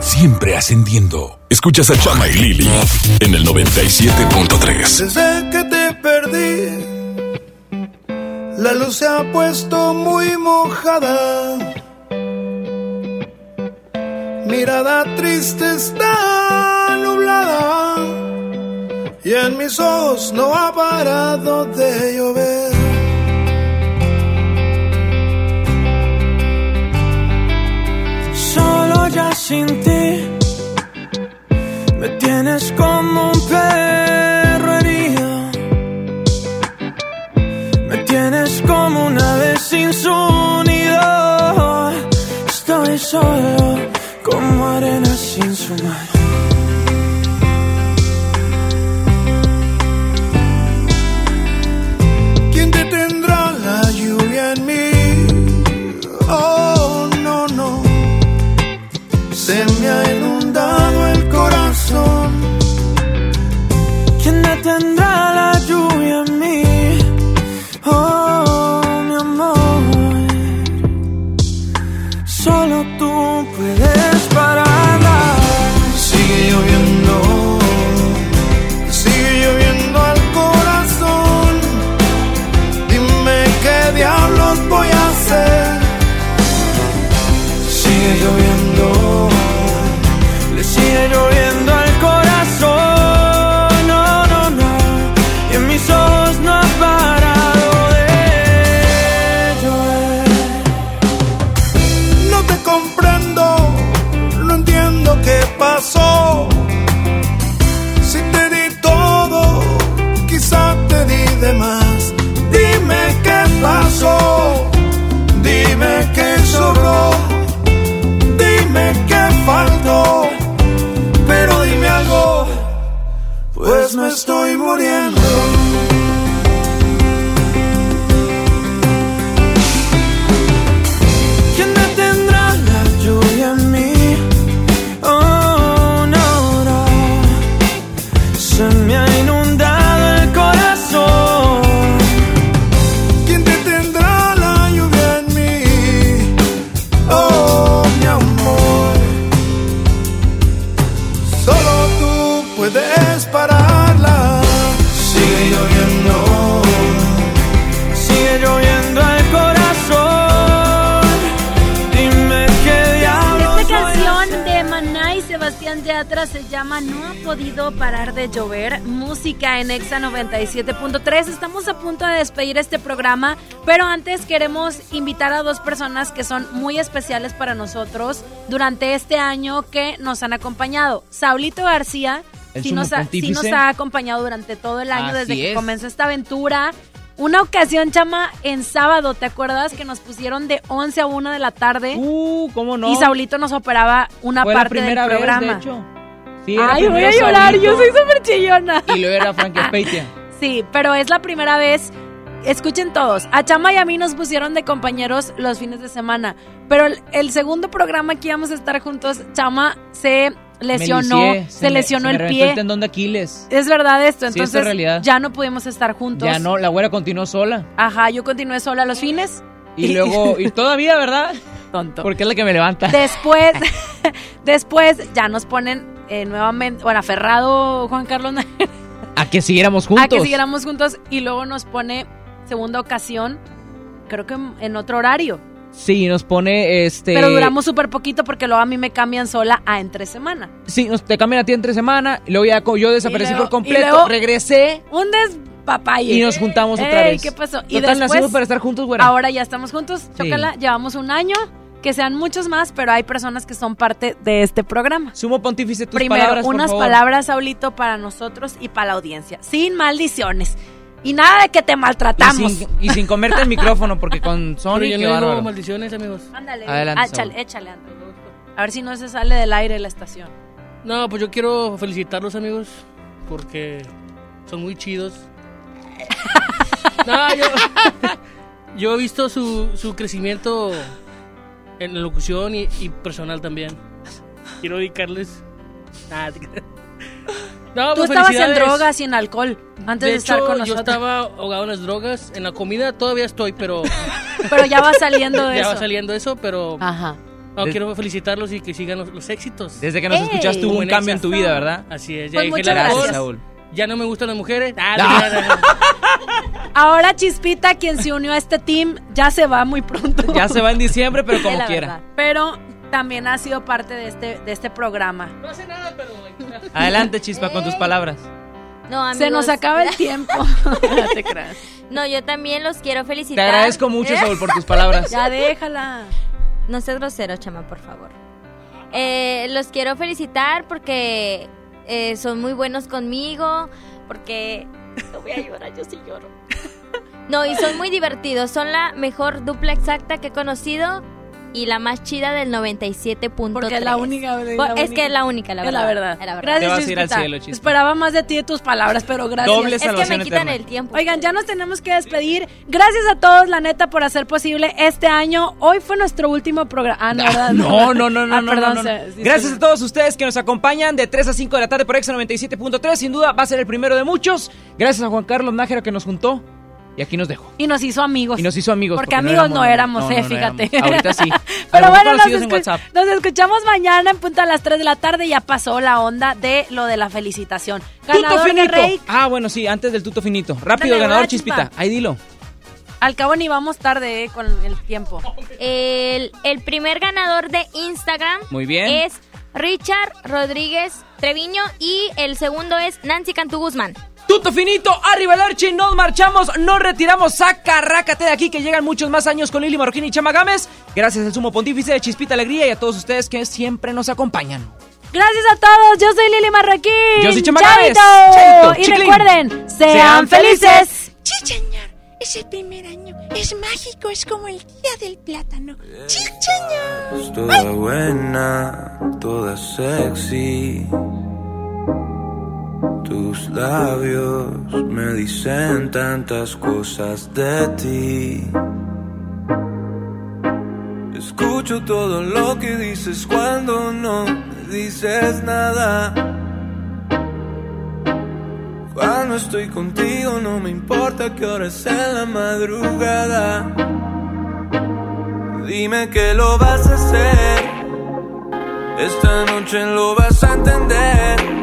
siempre ascendiendo. Escuchas a Chama y Lili en el 97.3. Desde que te perdí, la luz se ha puesto muy mojada. mirada triste está nublada y en mis ojos no ha parado de llover. Sin ti me tienes como un perro herido. Me tienes como una vez sin su nido. Estoy solo como arena sin su mar. Se me ha inundado el corazón. ¿Quién detendrá llama No ha podido parar de llover. Música en Exa 97.3. Estamos a punto de despedir este programa, pero antes queremos invitar a dos personas que son muy especiales para nosotros durante este año que nos han acompañado. Saulito García. Sí sumo nos, ha, nos ha acompañado durante todo el año Así desde que comenzó esta aventura. Una ocasión, chama, en sábado, ¿te acuerdas que nos pusieron de 11 a 1 de la tarde? Uh, ¿cómo no? Y Saulito nos operaba una Fue la parte del primera vez, programa. de hecho. Sí, era Ay, voy a llorar, Saulito, yo soy súper chillona. Y luego era Frankie Speitia. Sí, pero es la primera vez. Escuchen todos, a Chama y a mí nos pusieron de compañeros los fines de semana, pero el, el segundo programa que íbamos a estar juntos, Chama se lesionó, lisié, se, me- lesionó se me el pie. el tendón de Aquiles. Es verdad esto, Sí, esto es entonces realidad. ya no pudimos estar juntos. Ya no, la güera continuó sola. Ajá, yo continué sola los fines. Y luego, y todavía, ¿verdad? Tonto. Porque es la que me levanta. Después, después ya nos ponen eh, nuevamente, bueno, aferrado Juan Carlos A que siguiéramos juntos. a que siguiéramos juntos y luego nos pone segunda ocasión, creo que en otro horario. Sí, nos pone este. Pero duramos súper poquito porque luego a mí me cambian sola a entre semana. Sí, nos te cambian a ti entre semana. Y luego ya yo desaparecí luego- por completo. y luego- regresé Un despapalle. y nos juntamos otra vez. ¿Qué pasó? Y Total, después, nacimos para estar juntos, güera. ahora ya estamos juntos. Chócala, llevamos un año. Que sean muchos más, pero hay personas que son parte de este programa. Sumo pontífice, tus Primero, palabras, por unas favor. palabras, Saulito, para nosotros y para la audiencia. Sin maldiciones. Y nada de que te Y maltratamos. sin, y sin comerte el micrófono, porque con Sony, Pero yo qué no digo bárbaro. maldiciones, amigos. Ándale, Adelante, ah, échale, échale, ándale. A ver si no se sale del aire la estación. No, pues yo quiero felicitarlos, amigos, porque son muy chidos. no, yo, yo he visto su, su crecimiento en la locución y, y personal también. Quiero dedicarles. Ah. No, Tú pues estabas en drogas y en alcohol antes de, de estar hecho, con yo nosotros. estaba ahogado en las drogas. En la comida todavía estoy, pero. Pero ya va saliendo de ya eso. va saliendo eso, pero. Ajá. No, quiero felicitarlos y que sigan los, los éxitos. Desde que nos Ey. escuchaste hubo un cambio en tu vida, ¿verdad? Así es, ya Pues muchas el gracias. Saúl. Ya no me gustan las mujeres. Ah, No. no, no, no. Ahora Chispita, quien se unió a este team, ya se va muy pronto. Ya se va en diciembre, pero como quiera. verdad. Pero también ha sido parte de este, de este programa. No hace nada, pero. Adelante, Chispa, con tus palabras. No, amigos. Se nos acaba el tiempo. No te creas. No, yo también los quiero Te felicitar. agradezco mucho, Saúl, por tus palabras. Ya déjala. No seas grosero, chama, por favor. Eh, los quiero felicitar porque eh, son muy buenos conmigo, porque... No voy a llorar, yo sí lloro. No, y son muy divertidos. Son la mejor dupla exacta que he conocido y la más chida del 97.3. Porque es la única. la Bo- es única. que es la única, la Es verdad. la verdad. Es la verdad. Gracias, Te vas a ir al cielo. Esperaba más de ti y tus palabras, pero gracias. Doble Es que me quitan eterna. el tiempo. Oigan, ya nos tenemos que despedir. Gracias a todos, la neta, por hacer posible este año. Hoy fue nuestro último programa. Ah, no, ¿verdad? No, no, no, no, Ah, no, perdón, no, no. Gracias a todos ustedes que nos acompañan de 3 a 5 de la tarde por Exa 97.3. Sin duda va a ser el primero de muchos. Gracias a Juan Carlos Nájera que nos juntó. Y aquí nos dejó. Y nos hizo amigos. Y nos hizo amigos. Porque, amigos no éramos, eh, fíjate. éramos. Ahorita sí. Pero bueno, nos, conocidos en escu- WhatsApp. nos escuchamos mañana en punto a las 3 de la tarde. Ya pasó la onda de lo de la felicitación. Tuto Ganador de finito. Ah, bueno, sí, antes del tuto finito. Rápido, ganador. Chispita. Ahí dilo. Al cabo ni vamos tarde eh, con el tiempo. El, el primer ganador de Instagram Muy bien. es Richard Rodríguez Treviño y el segundo es Nancy Cantú Guzmán. Tuto finito, arriba el archi, nos marchamos, nos retiramos, saca, rácate de aquí que llegan muchos más años con Lili Marroquín y Chama Gámez. Gracias al sumo pontífice de Chispita Alegría y a todos ustedes que siempre nos acompañan. Gracias a todos. Yo soy Lili Marroquín. Yo soy Chama Gámez. Chaito. Y chiclín. recuerden, sean, Sean felices. Sí, señor. Es el primer año. Es mágico. Es como el día del plátano. Sí, señor. Toda buena, toda sexy. Tus labios me dicen tantas cosas de ti. Escucho todo lo que dices cuando no me dices nada. Cuando estoy contigo no me importa que hora en la madrugada. Dime que lo vas a hacer. Esta noche lo vas a entender.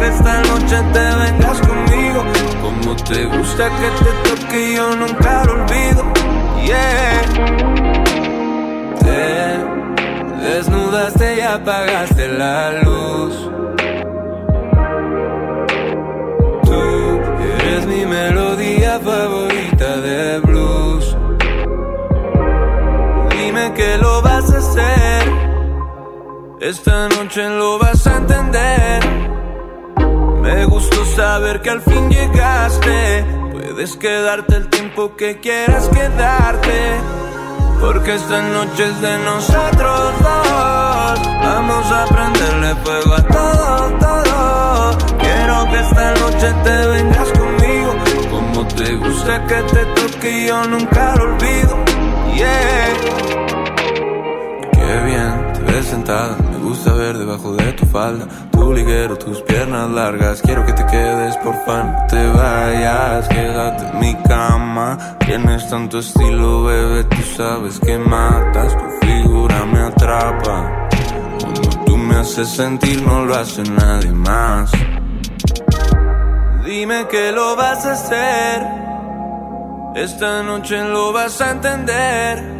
Que esta noche te vengas conmigo. Como te gusta que te toque, yo nunca lo olvido. Yeah. Te desnudaste y apagaste la luz. Tú eres mi melodía favorita de blues. Dime que lo vas a hacer. Esta noche lo vas a entender. Me gustó saber que al fin llegaste. Puedes quedarte el tiempo que quieras quedarte. Porque esta noche es de nosotros dos. Vamos a prenderle fuego a todo, todo. Quiero que esta noche te vengas conmigo. Como te gusta que te toque, yo nunca lo olvido. Yeah. Qué bien te ves sentada. Me gusta ver debajo de tu falda. Tu liguero, tus piernas largas. Quiero que te quedes, por fan. No te vayas, quédate en mi cama. Tienes tanto estilo, bebé. Tú sabes que matas. Tu figura me atrapa. Cuando tú me haces sentir, no lo hace nadie más. Dime que lo vas a hacer. Esta noche lo vas a entender.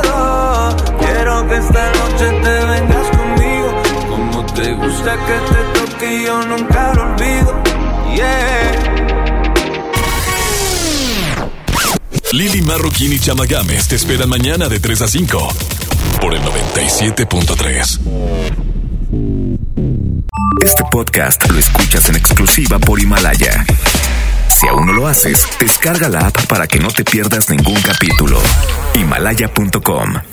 Quiero que esta noche te vengas conmigo. Como te gusta que te toque, yo nunca lo olvido. Yeah. Lili Marroquín y Chama Games te esperan mañana de 3 a 5. por el 97.3. Este podcast lo escuchas en exclusiva por Himalaya. Si aún no lo haces, descarga la app para que no te pierdas ningún capítulo. Himalaya.com